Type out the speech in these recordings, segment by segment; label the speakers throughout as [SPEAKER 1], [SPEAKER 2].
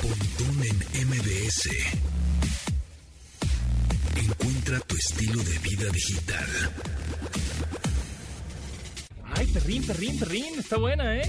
[SPEAKER 1] Pontón en MBS. Encuentra tu estilo de vida digital.
[SPEAKER 2] Ay, perrín, perrín, perrín, está buena, ¿eh?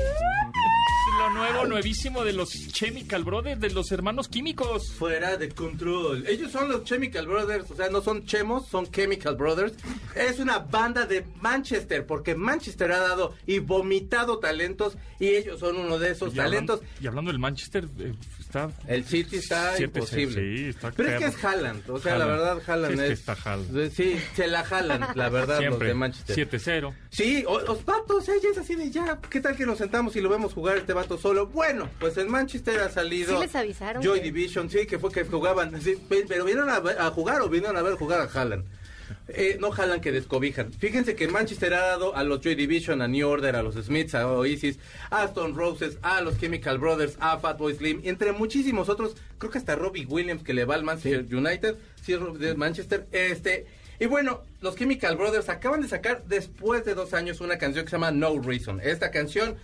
[SPEAKER 2] Lo nuevo, nuevísimo de los Chemical Brothers, de los hermanos químicos.
[SPEAKER 3] Fuera de control. Ellos son los Chemical Brothers, o sea, no son chemos, son Chemical Brothers. Es una banda de Manchester, porque Manchester ha dado y vomitado talentos, y ellos son uno de esos
[SPEAKER 2] Y hablan-
[SPEAKER 3] talentos.
[SPEAKER 2] y hablando del Manchester, eh, está...
[SPEAKER 3] El City está
[SPEAKER 2] Siete,
[SPEAKER 3] imposible.
[SPEAKER 2] sí, está
[SPEAKER 3] Pero es que es Haaland, o sea, la
[SPEAKER 2] Haaland.
[SPEAKER 3] verdad, Haaland
[SPEAKER 2] Sí, es que
[SPEAKER 3] es...
[SPEAKER 2] está Haaland.
[SPEAKER 3] Sí, se la jalan, la verdad, los
[SPEAKER 2] Siempre.
[SPEAKER 3] de Manchester.
[SPEAKER 2] 7-0.
[SPEAKER 3] Sí, o- los vatos, ella es así de ya, ¿qué tal que nos sentamos y lo vemos jugar este vato solo? Bueno, pues en Manchester ha salido
[SPEAKER 4] Sí les avisaron
[SPEAKER 3] Joy
[SPEAKER 4] que-
[SPEAKER 3] Division, sí, que fue que jugaban, sí, pe- pero vinieron a, a jugar o vinieron a ver jugar a Haaland. Eh, no jalan que descobijan. Fíjense que Manchester ha dado a los Joy Division, a New Order, a los Smiths, a Oasis, a Stone Roses, a los Chemical Brothers, a Fatboy Slim, entre muchísimos otros. Creo que hasta Robbie Williams que le va al Manchester United, sí, es de Manchester. Este, y bueno, los Chemical Brothers acaban de sacar después de dos años una canción que se llama No Reason. Esta canción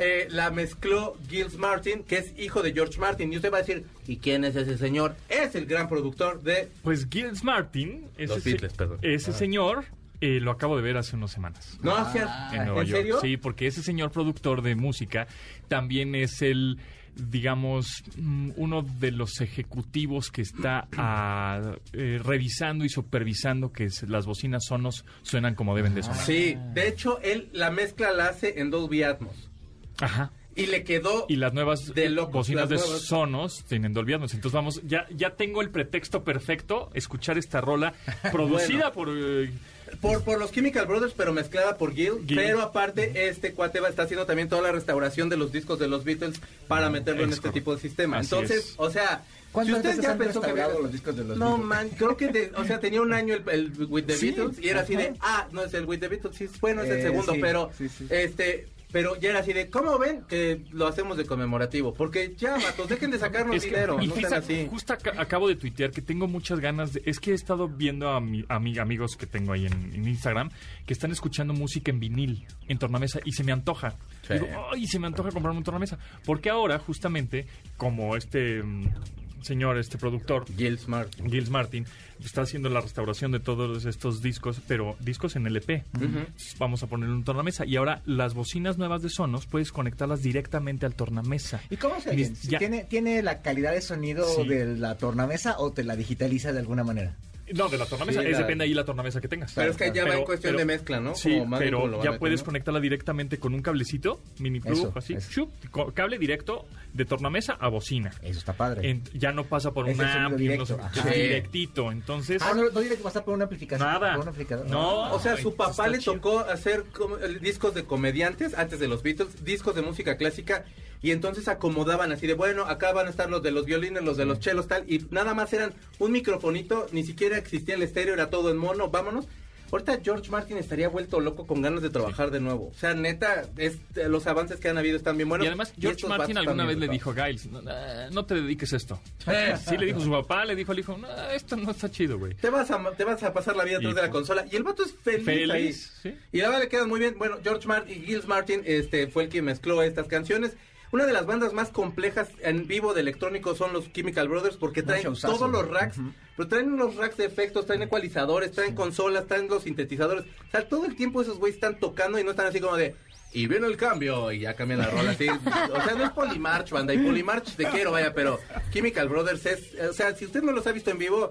[SPEAKER 3] eh, la mezcló Gilles Martin, que es hijo de George Martin. Y usted va a decir, ¿y quién es ese señor? Es el gran productor de
[SPEAKER 2] Pues Gilles Martin, ese,
[SPEAKER 3] Los Beatles, perdón.
[SPEAKER 2] ese señor, eh, lo acabo de ver hace unas semanas.
[SPEAKER 3] No,
[SPEAKER 2] Ah, en
[SPEAKER 3] ¿en,
[SPEAKER 2] Nueva York.
[SPEAKER 3] serio?
[SPEAKER 2] Sí, porque ese señor productor de música también es el, digamos, mm, uno de los ejecutivos que está ah, eh, revisando y supervisando que las bocinas sonos suenan como deben de sonar.
[SPEAKER 3] Sí, de hecho, él la mezcla la hace en Dolby Atmos.
[SPEAKER 2] Ajá.
[SPEAKER 3] Y le quedó...
[SPEAKER 2] Y las nuevas
[SPEAKER 3] De locos,
[SPEAKER 2] bocinas
[SPEAKER 3] las
[SPEAKER 2] de
[SPEAKER 3] nuevas.
[SPEAKER 2] Sonos tienen Dolby Atmos. Entonces vamos, ya, ya tengo el pretexto perfecto, escuchar esta rola producida por... eh,
[SPEAKER 3] Por, por los Chemical Brothers, pero mezclada por Gil.
[SPEAKER 2] Gil.
[SPEAKER 3] Pero aparte, este cuate va, está haciendo también toda la restauración de los discos de los Beatles para meterlo en
[SPEAKER 2] Es
[SPEAKER 3] este
[SPEAKER 2] correcto.
[SPEAKER 3] tipo de sistema.
[SPEAKER 2] Así
[SPEAKER 3] Entonces,
[SPEAKER 2] es.
[SPEAKER 3] o sea, si
[SPEAKER 5] ¿Cuántas
[SPEAKER 3] usted
[SPEAKER 5] veces
[SPEAKER 3] ya
[SPEAKER 5] han
[SPEAKER 3] pensó que había-
[SPEAKER 5] los discos de los
[SPEAKER 3] No,
[SPEAKER 5] Beatles?
[SPEAKER 3] man, creo que, de- o sea, tenía un año el, el With the
[SPEAKER 5] Sí,
[SPEAKER 3] Beatles y era así de, ah, no es el With the Beatles, sí, bueno, es el
[SPEAKER 5] Eh,
[SPEAKER 3] segundo,
[SPEAKER 5] sí,
[SPEAKER 3] pero,
[SPEAKER 5] sí, sí.
[SPEAKER 3] este, pero ya era así de, ¿cómo ven que lo hacemos de conmemorativo? Porque ya, vatos, dejen de sacarnos
[SPEAKER 2] Es que-
[SPEAKER 3] dinero,
[SPEAKER 2] y
[SPEAKER 3] no
[SPEAKER 2] fíjate,
[SPEAKER 3] así.
[SPEAKER 2] justo aca- acabo de tuitear que tengo muchas ganas de... Es que he estado viendo a, mi, a mis amigos que tengo ahí en, en Instagram que están escuchando música en vinil, en tornamesa, y se me antoja.
[SPEAKER 3] Sí.
[SPEAKER 2] Digo, ¡ay! Se me antoja comprarme un tornamesa. Porque ahora, justamente, como este mm, señor, este productor,
[SPEAKER 3] Gil Smart.
[SPEAKER 2] Gilles Martin está haciendo la restauración de todos estos discos, pero discos en LP. Vamos a ponerle un tornamesa. Y ahora las bocinas nuevas de Sonos puedes conectarlas directamente al tornamesa.
[SPEAKER 5] ¿Y cómo se oyen?
[SPEAKER 2] ya-
[SPEAKER 5] ¿Tiene, ¿Tiene la calidad de sonido
[SPEAKER 2] Sí.
[SPEAKER 5] de la tornamesa o te la digitaliza de alguna manera?
[SPEAKER 2] No, de la tornamesa.
[SPEAKER 3] Sí,
[SPEAKER 2] es
[SPEAKER 3] la-
[SPEAKER 2] depende ahí la tornamesa que tengas.
[SPEAKER 3] Pero es que ya va en
[SPEAKER 2] Pero-
[SPEAKER 3] cuestión
[SPEAKER 2] pero-
[SPEAKER 3] de mezcla, ¿no?
[SPEAKER 2] Sí,
[SPEAKER 3] Como
[SPEAKER 2] pero ya puedes conectarla directamente con un cablecito, mini plug, así, co- cable directo de tornamesa a bocina.
[SPEAKER 5] Eso está padre.
[SPEAKER 2] En- ya no pasa por
[SPEAKER 5] Es
[SPEAKER 2] un
[SPEAKER 5] el sonido
[SPEAKER 2] ampli, no
[SPEAKER 5] directo,
[SPEAKER 2] sé,
[SPEAKER 5] ajá.
[SPEAKER 2] es
[SPEAKER 3] Sí.
[SPEAKER 2] directito. Entonces,
[SPEAKER 5] ah, no, no tiene que pasar por una amplificación.
[SPEAKER 2] Nada.
[SPEAKER 5] Por.
[SPEAKER 2] No.
[SPEAKER 3] O sea, su papá le
[SPEAKER 2] chido.
[SPEAKER 3] tocó hacer como- discos de comediantes antes de los Beatles, discos de música clásica, y entonces acomodaban así de, bueno, acá van a estar los de los violines, los de los chelos, tal, y nada más eran un microfonito, ni siquiera existía el estéreo, era todo en mono, vámonos. Ahorita George Martin estaría vuelto loco con ganas de trabajar de nuevo. O sea, neta, es, eh, los avances que han habido están bien buenos.
[SPEAKER 2] y además, George Martin alguna vez le dijo a Giles, no, no te dediques a esto. Eh, sí le dijo su papá, le dijo al hijo, no, esto no está chido, güey.
[SPEAKER 3] Te vas a, te vas a pasar la vida atrás
[SPEAKER 2] Y
[SPEAKER 3] de la
[SPEAKER 2] pues-
[SPEAKER 3] consola. Y el vato es feliz,
[SPEAKER 2] Feliz,
[SPEAKER 3] ahí.
[SPEAKER 2] sí.
[SPEAKER 3] Y la verdad le quedan muy bien. Bueno, George Martin y Gilles Martin este, fue el que mezcló estas canciones. Una de las bandas más complejas en vivo de electrónico son los Chemical Brothers porque traen
[SPEAKER 5] showzazo.
[SPEAKER 3] todos los racks, pero traen los racks de efectos, traen ecualizadores, traen consolas, traen los sintetizadores. O sea, todo el tiempo esos güeyes están tocando y no están así como de y viene el cambio y ya cambian la rola así. O sea, no es Polymarch, banda, y Polymarch te quiero, vaya, pero Chemical Brothers es, o sea, si usted no los ha visto en vivo,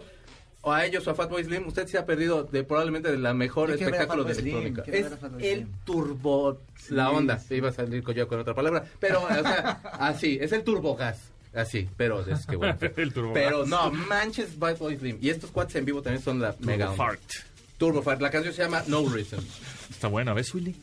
[SPEAKER 3] o a ellos o a Fatboy Slim, usted se ha perdido de probablemente de la mejor espectáculo de electrónica. Es el turbo, la onda. Se iba a salir yo con otra palabra, pero, o sea, así, es el turbogas. Así, pero es que bueno.
[SPEAKER 2] El turbogas.
[SPEAKER 3] Pero no, manches Fatboy Slim. Y estos cuates en vivo también son la mega
[SPEAKER 2] Turbo
[SPEAKER 3] onda.
[SPEAKER 2] Fart.
[SPEAKER 3] Turbo Fart. La canción se llama No Reason.
[SPEAKER 2] Está buena, ¿ves, Willy?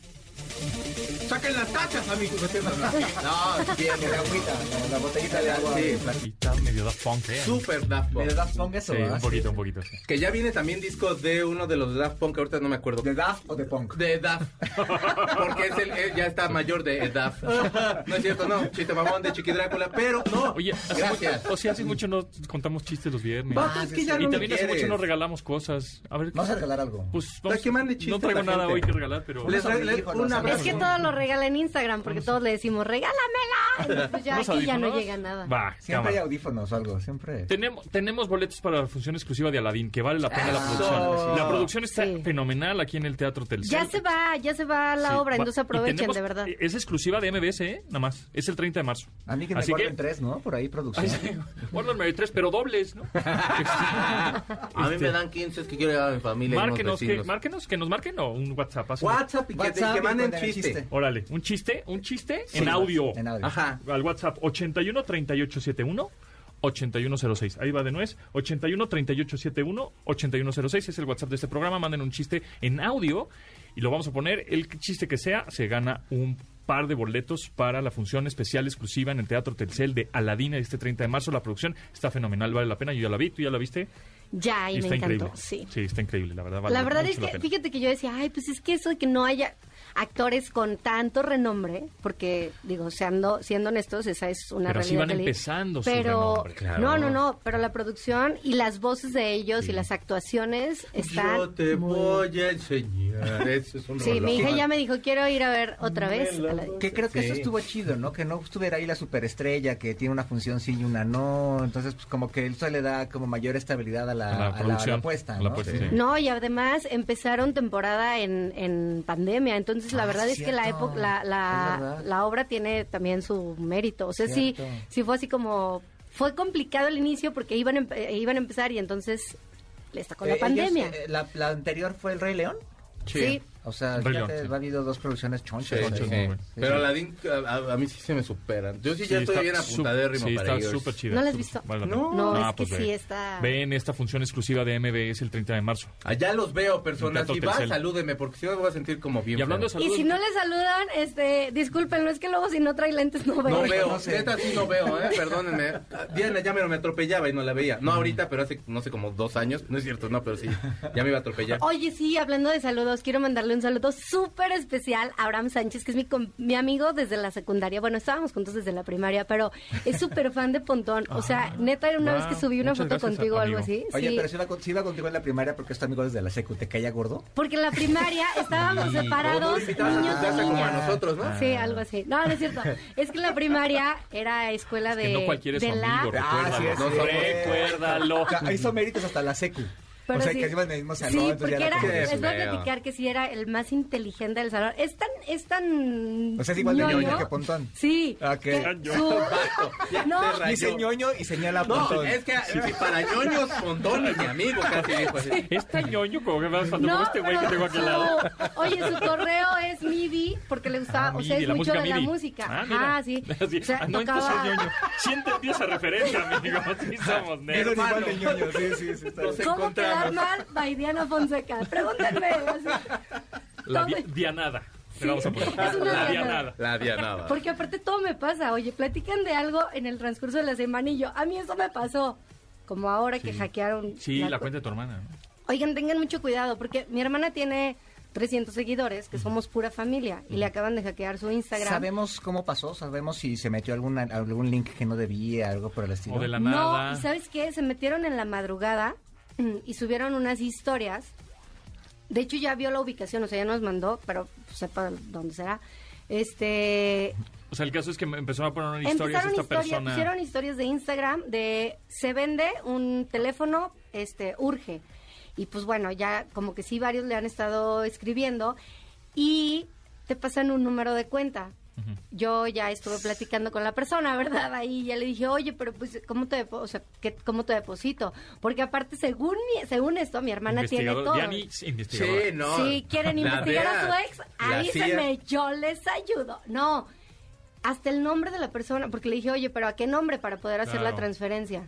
[SPEAKER 3] ¡Saquen las tachas, amigos! No, bien,
[SPEAKER 5] La agüita, la, la botellita de agua.
[SPEAKER 3] Sí.
[SPEAKER 2] Está medio Daft Punk, ¿eh?
[SPEAKER 3] Super Daft Punk.
[SPEAKER 5] ¿De Daft Punk eso?
[SPEAKER 2] Sí,
[SPEAKER 5] ¿verdad?
[SPEAKER 2] un poquito, un poquito. sí.
[SPEAKER 3] Que ya viene también disco de uno de los de Daft Punk, ahorita no me acuerdo.
[SPEAKER 5] ¿De Daft o de Punk?
[SPEAKER 3] De Daft. Porque es el, él ya está mayor de Daft. No es cierto, no. Chiste mamón de Chiqui Drácula, pero no.
[SPEAKER 2] Oye, hace
[SPEAKER 3] Gracias.
[SPEAKER 2] mucho, o sea, hace mucho no contamos chistes los viernes.
[SPEAKER 3] Vato,
[SPEAKER 5] Ah,
[SPEAKER 3] es
[SPEAKER 5] sí,
[SPEAKER 3] que ya
[SPEAKER 2] y
[SPEAKER 3] no me
[SPEAKER 2] también hace mucho nos regalamos cosas. A ver,
[SPEAKER 5] Vamos a regalar algo.
[SPEAKER 2] pues
[SPEAKER 3] Para que mande chistes
[SPEAKER 2] no traigo
[SPEAKER 3] la
[SPEAKER 2] nada
[SPEAKER 3] gente.
[SPEAKER 2] hoy que regalar, pero
[SPEAKER 3] Les
[SPEAKER 5] Vamos a abrir
[SPEAKER 3] una
[SPEAKER 4] Es que todo lo regala en Instagram porque todos le decimos, regálamela. Pues ya
[SPEAKER 2] ¿Unos
[SPEAKER 4] aquí ya no llega nada.
[SPEAKER 2] Va,
[SPEAKER 5] Siempre
[SPEAKER 2] cámara.
[SPEAKER 5] hay audífonos o algo, siempre.
[SPEAKER 2] Tenemos, tenemos boletos para la función exclusiva de Aladdin, que vale la pena la producción. La producción está
[SPEAKER 4] Sí.
[SPEAKER 2] fenomenal aquí en el Teatro Telcel.
[SPEAKER 4] Ya se va, ya se va la
[SPEAKER 2] Sí,
[SPEAKER 4] obra,
[SPEAKER 2] va-
[SPEAKER 4] entonces
[SPEAKER 2] y
[SPEAKER 4] aprovechen,
[SPEAKER 2] tenemos-
[SPEAKER 4] de verdad.
[SPEAKER 2] Es exclusiva de MBS, ¿eh? Nada más. Es el 30 de marzo.
[SPEAKER 5] A mí que me
[SPEAKER 2] Así
[SPEAKER 5] guarden tres, ¿no? Por ahí producción.
[SPEAKER 2] Guárdame tres, pero dobles, ¿no?
[SPEAKER 3] A mí me dan 15, es que quiero llevar a mi familia. y unos
[SPEAKER 2] Márquenos, que,
[SPEAKER 3] vecinos.
[SPEAKER 2] márquenos, que nos marquen o un WhatsApp.
[SPEAKER 3] WhatsApp y que,
[SPEAKER 5] WhatsApp
[SPEAKER 3] que
[SPEAKER 5] y
[SPEAKER 3] manden chiste.
[SPEAKER 5] chiste.
[SPEAKER 2] Órale, un chiste, un chiste
[SPEAKER 5] Sí,
[SPEAKER 2] en audio.
[SPEAKER 5] En audio.
[SPEAKER 3] Ajá.
[SPEAKER 2] Al WhatsApp 81 3871 8106. Ahí va de nuez. 81 3871 8106 es el WhatsApp de este programa. Manden un chiste en audio y lo vamos a poner. El chiste que sea se gana un par de boletos para la función especial exclusiva en el Teatro Telcel de Aladina este 30 de marzo. La producción está fenomenal, vale la pena. Yo ya la vi, tú ya la viste.
[SPEAKER 4] Ya, y,
[SPEAKER 2] Y
[SPEAKER 4] me
[SPEAKER 2] está
[SPEAKER 4] encantó,
[SPEAKER 2] increíble.
[SPEAKER 4] sí.
[SPEAKER 2] Sí, está increíble, la verdad. Vale
[SPEAKER 4] la verdad es que, fíjate que yo decía, ay, pues es que eso de que no haya actores con tanto renombre, porque, digo, siendo, siendo honestos, esa es una
[SPEAKER 2] Pero
[SPEAKER 4] realidad.
[SPEAKER 2] van
[SPEAKER 4] del-
[SPEAKER 2] empezando su
[SPEAKER 4] Pero,
[SPEAKER 2] renombre,
[SPEAKER 3] claro.
[SPEAKER 4] no, no, no, pero la producción y las voces de ellos
[SPEAKER 2] Sí.
[SPEAKER 4] y las actuaciones están...
[SPEAKER 3] Yo te
[SPEAKER 4] muy-
[SPEAKER 3] voy a enseñar. Eso es un
[SPEAKER 4] Sí, mi hija ya me dijo, quiero ir a ver otra vez. a la-
[SPEAKER 5] Que creo que
[SPEAKER 3] Sí.
[SPEAKER 5] eso estuvo chido, ¿no? Que no estuviera ahí la superestrella, que tiene una función sí y una no. Entonces, pues como que eso le da como mayor estabilidad a la,
[SPEAKER 2] A la
[SPEAKER 5] a la- a la
[SPEAKER 2] producción,
[SPEAKER 5] apuesta, ¿no?
[SPEAKER 2] apuesta,
[SPEAKER 5] Sí.
[SPEAKER 2] sí.
[SPEAKER 4] No, y además empezaron temporada en, en pandemia, entonces la
[SPEAKER 5] Ah,
[SPEAKER 4] verdad es que la época, la, la, obra tiene también su mérito. O sea, sí,
[SPEAKER 5] Cierto.
[SPEAKER 4] sí fue así como, fue complicado el inicio porque iban, a eh, iban a empezar y entonces les tocó
[SPEAKER 5] Eh,
[SPEAKER 4] la
[SPEAKER 5] ellos,
[SPEAKER 4] pandemia.
[SPEAKER 5] eh, la, la anterior fue El Rey León.
[SPEAKER 4] sí.
[SPEAKER 5] O sea,
[SPEAKER 2] Rey
[SPEAKER 5] ya
[SPEAKER 2] sí.
[SPEAKER 5] ha habido dos producciones
[SPEAKER 3] Sí,
[SPEAKER 5] chonchas.
[SPEAKER 3] sí, sí.
[SPEAKER 2] bueno.
[SPEAKER 3] Pero Aladdin, a, a- a mí sí se me superan. Yo sí, ya
[SPEAKER 2] Sí,
[SPEAKER 3] estoy bien apuntadérrimo
[SPEAKER 2] sí,
[SPEAKER 3] para
[SPEAKER 2] está
[SPEAKER 3] ellos.
[SPEAKER 2] súper chida.
[SPEAKER 4] ¿No la has visto?
[SPEAKER 2] vale la
[SPEAKER 3] No.
[SPEAKER 4] No,
[SPEAKER 2] Ah,
[SPEAKER 4] es que
[SPEAKER 2] pues
[SPEAKER 4] sí
[SPEAKER 2] ve.
[SPEAKER 4] está...
[SPEAKER 2] Ven esta función exclusiva de MBS el 30 de marzo.
[SPEAKER 3] Allá los veo, personas. Si va,
[SPEAKER 2] Telcel.
[SPEAKER 3] salúdeme, porque si no me voy a sentir como bien.
[SPEAKER 2] Y hablando de
[SPEAKER 3] feo.
[SPEAKER 4] Y
[SPEAKER 2] saludos,
[SPEAKER 4] si no le saludan, este, discúlpenlo, es que luego si no trae lentes no veo.
[SPEAKER 3] No veo,
[SPEAKER 5] no sé.
[SPEAKER 3] neta sí no veo, ¿eh? Perdónenme. Diana ya me, me atropellaba y no la veía. No ahorita, pero hace, no sé, como dos años. No es cierto, no, pero sí. Ya me iba a atropellar.
[SPEAKER 4] Oye, sí, hablando de saludos, quiero mandarle un saludo súper especial a Abraham Sánchez, que es mi, com- mi amigo desde la secundaria. Bueno, estábamos juntos desde la primaria, pero es súper fan de Pontón. O sea, neta, una
[SPEAKER 2] wow.
[SPEAKER 4] vez que subí una foto
[SPEAKER 2] gracias,
[SPEAKER 4] contigo o algo
[SPEAKER 2] amigo.
[SPEAKER 4] así.
[SPEAKER 5] Oye,
[SPEAKER 4] sí.
[SPEAKER 5] pero si iba, con- si iba contigo en la primaria porque es tu amigo desde la secu, ¿te caía gordo?
[SPEAKER 4] Porque en la primaria estábamos separados,
[SPEAKER 3] a
[SPEAKER 4] niños y
[SPEAKER 3] como a nosotros, ¿no?
[SPEAKER 4] Sí, algo así. No, no es cierto. Es que en la primaria era escuela de,
[SPEAKER 2] que no cualquiera es
[SPEAKER 4] de
[SPEAKER 2] su
[SPEAKER 4] la...
[SPEAKER 2] amigo,
[SPEAKER 5] Ah, sí, es
[SPEAKER 2] no,
[SPEAKER 5] cierto.
[SPEAKER 2] recuérdalo.
[SPEAKER 5] O sea, hizo méritos hasta la secu.
[SPEAKER 4] Pero
[SPEAKER 5] o sea,
[SPEAKER 4] sí.
[SPEAKER 5] que iban en el mismo salón.
[SPEAKER 4] Sí, porque
[SPEAKER 5] ya
[SPEAKER 4] era, les voy a platicar que sí era el más inteligente del salón. Es tan, es tan
[SPEAKER 5] O sea, es igual de ñoño que Pontón.
[SPEAKER 4] Sí.
[SPEAKER 5] Ok.
[SPEAKER 4] que su- No.
[SPEAKER 5] Dice ñoño y señala
[SPEAKER 3] No,
[SPEAKER 5] Pontón.
[SPEAKER 3] es que si para ñoños, Pontón es mi amigo, casi dijo así.
[SPEAKER 2] Es tan ñoño como que me falta
[SPEAKER 4] No,
[SPEAKER 2] este güey que tengo aquí al lado.
[SPEAKER 4] Oye, su correo es MIDI porque le gustaba,
[SPEAKER 2] Ah,
[SPEAKER 4] o sea, es
[SPEAKER 2] la
[SPEAKER 4] mucho
[SPEAKER 2] música
[SPEAKER 4] de la música.
[SPEAKER 2] Ah,
[SPEAKER 4] sí. O sea,
[SPEAKER 2] ah, no, entonces es ñoño. Sí entendí esa referencia, amigo. Sí somos nerds.
[SPEAKER 5] es igual de ñoño, sí, sí, sí. Está
[SPEAKER 3] Los
[SPEAKER 5] bien.
[SPEAKER 4] ¿Cómo quedar mal? By Diana Fonseca. Pregúntenme. así.
[SPEAKER 2] La di- Dianada.
[SPEAKER 4] Sí,
[SPEAKER 2] Le vamos a poner.
[SPEAKER 4] es una
[SPEAKER 2] La
[SPEAKER 4] Dianada.
[SPEAKER 2] Dianada.
[SPEAKER 3] La Diana.
[SPEAKER 4] Porque aparte todo me pasa. Oye, platican de algo en el transcurso de la semana y yo, a mí eso me pasó. Como ahora que hackearon.
[SPEAKER 2] Sí, la
[SPEAKER 4] cu-
[SPEAKER 2] cuenta de tu hermana. ¿no?
[SPEAKER 4] Oigan, tengan mucho cuidado porque mi hermana tiene 300 seguidores, que somos pura familia, y le acaban de hackear su Instagram.
[SPEAKER 5] ¿Sabemos cómo pasó? ¿Sabemos si se metió alguna, algún link que no debía, algo por el estilo?
[SPEAKER 2] O de la
[SPEAKER 4] No,
[SPEAKER 2] nada.
[SPEAKER 4] y ¿sabes qué? Se metieron en la madrugada y subieron unas historias. De hecho, ya vio la ubicación, o sea, ya nos mandó, pero sepa dónde será. Este,
[SPEAKER 2] O sea, el caso es que me empezaron a poner una historia
[SPEAKER 4] empezaron
[SPEAKER 2] esta
[SPEAKER 4] historias,
[SPEAKER 2] persona.
[SPEAKER 4] hicieron historias de Instagram de se vende un teléfono, este, urge. Y pues bueno, ya como que sí varios le han estado escribiendo y te pasan un número de cuenta. Yo ya estuve platicando con la persona, ¿verdad? Ahí ya le dije, oye, pero pues, ¿cómo te, depo- o sea, ¿qué- ¿cómo te deposito? Porque aparte, según mi- según esto, mi hermana tiene todo.
[SPEAKER 2] Investigadora.
[SPEAKER 3] Sí, no.
[SPEAKER 4] Si quieren
[SPEAKER 3] La
[SPEAKER 4] investigar a su ex, avísenme, yo les ayudo. No, hasta el nombre de la persona, porque le dije, oye, pero ¿a qué nombre para poder hacer la transferencia?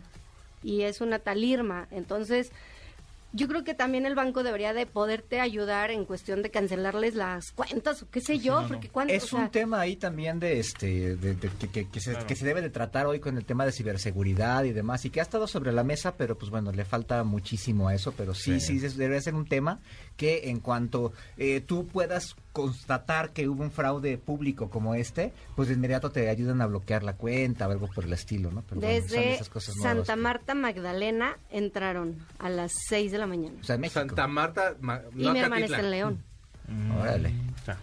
[SPEAKER 4] Y es una tal Irma. Entonces, yo creo que también el banco debería de poderte ayudar en cuestión de cancelarles las cuentas o qué sé yo,
[SPEAKER 2] no.
[SPEAKER 4] porque cuando...
[SPEAKER 5] Es
[SPEAKER 4] o sea,
[SPEAKER 5] un tema ahí también de este de- de- que, que- que se,
[SPEAKER 2] Claro.
[SPEAKER 5] que se debe de tratar hoy con el tema de ciberseguridad y demás y que ha estado sobre la mesa pero pues bueno le falta muchísimo a eso pero sí sí, es- debe ser un tema que en cuanto eh, tú puedas constatar que hubo un fraude público como este pues de inmediato te ayudan a bloquear la cuenta o algo por el estilo no Pero bueno,
[SPEAKER 4] Desde
[SPEAKER 5] esas cosas nuevas
[SPEAKER 4] Santa Marta Magdalena entraron a las 6 de la mañana.
[SPEAKER 5] o sea en México
[SPEAKER 3] Santa Marta. Ma-
[SPEAKER 4] Y
[SPEAKER 3] no,
[SPEAKER 4] mi hermana
[SPEAKER 3] Acatitla.
[SPEAKER 4] está en León.
[SPEAKER 5] órale
[SPEAKER 2] Está.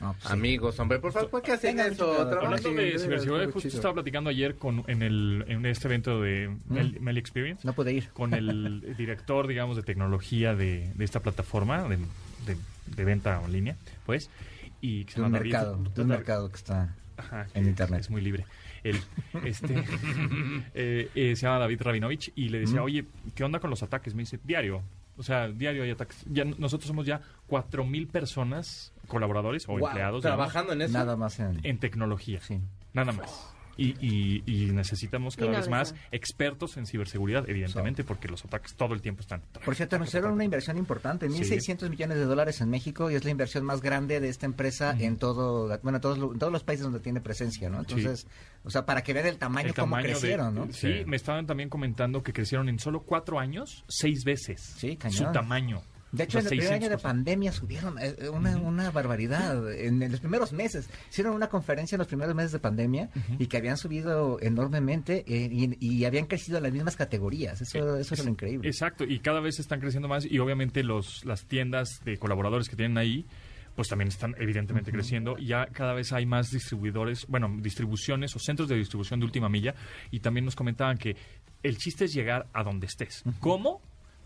[SPEAKER 5] No, pues sí.
[SPEAKER 3] Amigos, hombre, por favor, ¿por qué hacen
[SPEAKER 5] Tengan
[SPEAKER 3] eso?
[SPEAKER 2] Hablando de ciberseguridad, justo
[SPEAKER 5] chido.
[SPEAKER 2] estaba platicando ayer con en el en este evento de Mel, Mel Experience
[SPEAKER 5] No pude ir.
[SPEAKER 2] con el director, digamos, de tecnología de, de esta plataforma de, de- de venta en línea, pues, y que se
[SPEAKER 5] De un mercado, de un mercado que está...
[SPEAKER 2] Ajá,
[SPEAKER 5] en internet.
[SPEAKER 2] Es muy libre. Él, este, eh, eh, se llama David Rabinovich y le decía, oye, ¿qué onda con los ataques? Me dice, diario. O sea, diario hay ataques. Ya, nosotros somos ya cuatro mil personas, colaboradores o
[SPEAKER 3] Wow,
[SPEAKER 2] empleados, digamos,
[SPEAKER 3] trabajando en eso.
[SPEAKER 5] Nada más en...
[SPEAKER 2] en tecnología.
[SPEAKER 5] Sí.
[SPEAKER 2] Nada más. Y, y- y necesitamos cada
[SPEAKER 4] Y no
[SPEAKER 2] vez más expertos en ciberseguridad, evidentemente, porque los ataques todo el tiempo están.
[SPEAKER 5] Por cierto, anunciaron una inversión importante,
[SPEAKER 2] Sí.
[SPEAKER 5] 1.600 millones de dólares en México y es la inversión más grande de esta empresa en todo, bueno, todos, en todos los países donde tiene presencia, ¿no? Entonces, o sea, para que vean el tamaño,
[SPEAKER 2] El
[SPEAKER 5] cómo
[SPEAKER 2] tamaño de-
[SPEAKER 5] crecieron, ¿no?
[SPEAKER 2] Sí, me estaban también comentando que crecieron en solo cuatro años, seis veces.
[SPEAKER 5] Sí, cañón.
[SPEAKER 2] Su tamaño.
[SPEAKER 5] De hecho, en el primer año de
[SPEAKER 2] 600%.
[SPEAKER 5] pandemia subieron eh, eh, una, una barbaridad. En, en los primeros meses, hicieron una conferencia en los primeros meses de pandemia y que habían subido enormemente eh, y, y habían crecido en las mismas categorías. Eso, eso es lo increíble.
[SPEAKER 2] Exacto, y cada vez están creciendo más y obviamente los las tiendas de colaboradores que tienen ahí pues también están evidentemente creciendo ya cada vez hay más distribuidores, bueno, distribuciones o centros de distribución de última milla y también nos comentaban que el chiste es llegar a donde estés. ¿Cómo?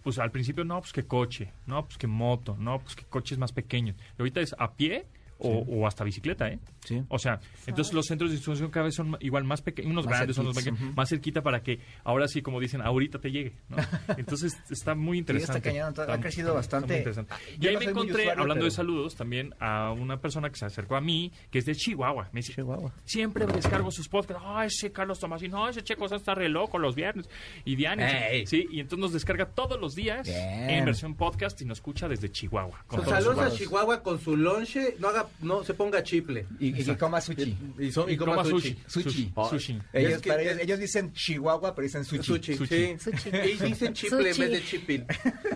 [SPEAKER 2] Pues al principio no, pues que coche, no, pues que moto, no, pues que coches más pequeños. Y ahorita es a pie o, o hasta bicicleta, ¿eh?
[SPEAKER 5] Sí.
[SPEAKER 2] O sea, entonces los centros de distribución cada vez son igual más pequeños, unos
[SPEAKER 5] Más
[SPEAKER 2] grandes, unos más cerquita para que ahora sí, como dicen, ahorita te llegue, ¿no? Entonces está muy
[SPEAKER 5] Sí, está
[SPEAKER 2] interesante.
[SPEAKER 5] cañón, ha
[SPEAKER 2] Está-
[SPEAKER 5] crecido
[SPEAKER 2] está muy
[SPEAKER 5] bastante.
[SPEAKER 2] interesante. Y
[SPEAKER 5] Yo
[SPEAKER 2] ahí
[SPEAKER 5] no
[SPEAKER 2] me encontré,
[SPEAKER 5] usuario,
[SPEAKER 2] hablando de saludos, también a una persona que se acercó a mí, que es de Chihuahua. Me dice,
[SPEAKER 5] Chihuahua.
[SPEAKER 2] siempre descargo sus podcasts. Ah, ese Carlos Tomasino, no, ese Checo está re loco los viernes. Y Diana, sí, y entonces nos descarga todos los días
[SPEAKER 5] Bien.
[SPEAKER 2] en versión podcast y nos escucha desde Chihuahua. con
[SPEAKER 3] Pues saludos a. Chihuahua con su lonche, no haga, no se ponga chiple.
[SPEAKER 5] Y, y que coma sushi.
[SPEAKER 3] Y, so- y
[SPEAKER 2] Y
[SPEAKER 3] coma
[SPEAKER 2] coma
[SPEAKER 3] sushi.
[SPEAKER 2] sushi.
[SPEAKER 5] Sushi.
[SPEAKER 3] Oh,
[SPEAKER 2] Sushi.
[SPEAKER 5] Ellos,
[SPEAKER 3] Es que-
[SPEAKER 5] para ellos, ellos dicen Chihuahua, pero dicen sushi.
[SPEAKER 3] Sushi,
[SPEAKER 2] Sushi.
[SPEAKER 3] sí.
[SPEAKER 4] Sushi.
[SPEAKER 3] Y dicen chiple en vez de chipil.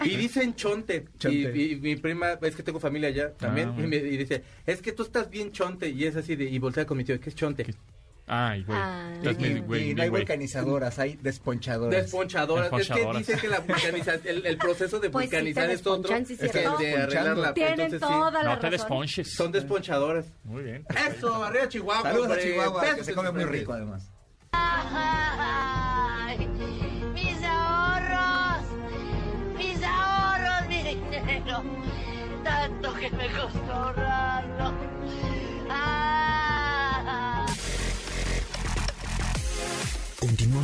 [SPEAKER 3] Y dicen chonte.
[SPEAKER 5] Chonte.
[SPEAKER 3] Y, y mi prima, es que tengo familia allá también,
[SPEAKER 2] Ah,
[SPEAKER 3] y, me, y dice, es que tú estás bien chonte. Y es así, de, y voltea con mi tío, ¿qué es chonte?
[SPEAKER 2] Ay, güey.
[SPEAKER 4] Ah.
[SPEAKER 5] Y,
[SPEAKER 2] bien, güey,
[SPEAKER 5] y no hay vulcanizadoras, hay desponchadoras.
[SPEAKER 3] Desponchadoras. Es que
[SPEAKER 2] Desponchadoras.
[SPEAKER 3] dicen que la vulcaniza- el, el proceso de
[SPEAKER 4] Pues sí,
[SPEAKER 3] vulcanizar
[SPEAKER 4] te
[SPEAKER 3] es otro
[SPEAKER 4] sí,
[SPEAKER 3] que el
[SPEAKER 4] cierto.
[SPEAKER 3] de arreglarla.
[SPEAKER 4] Tienen
[SPEAKER 3] Entonces, sí,
[SPEAKER 4] toda la
[SPEAKER 2] No te
[SPEAKER 4] razón.
[SPEAKER 2] desponches.
[SPEAKER 3] son desponchadoras.
[SPEAKER 2] Muy bien.
[SPEAKER 3] Eso, arriba Chihuahua,
[SPEAKER 5] Saludos a
[SPEAKER 3] hombre.
[SPEAKER 5] Chihuahua,
[SPEAKER 3] Besos
[SPEAKER 5] que se come muy rico además.
[SPEAKER 6] Ay, mis ahorros, mis ahorros, mi dinero, tanto que me costó ahorrarlo.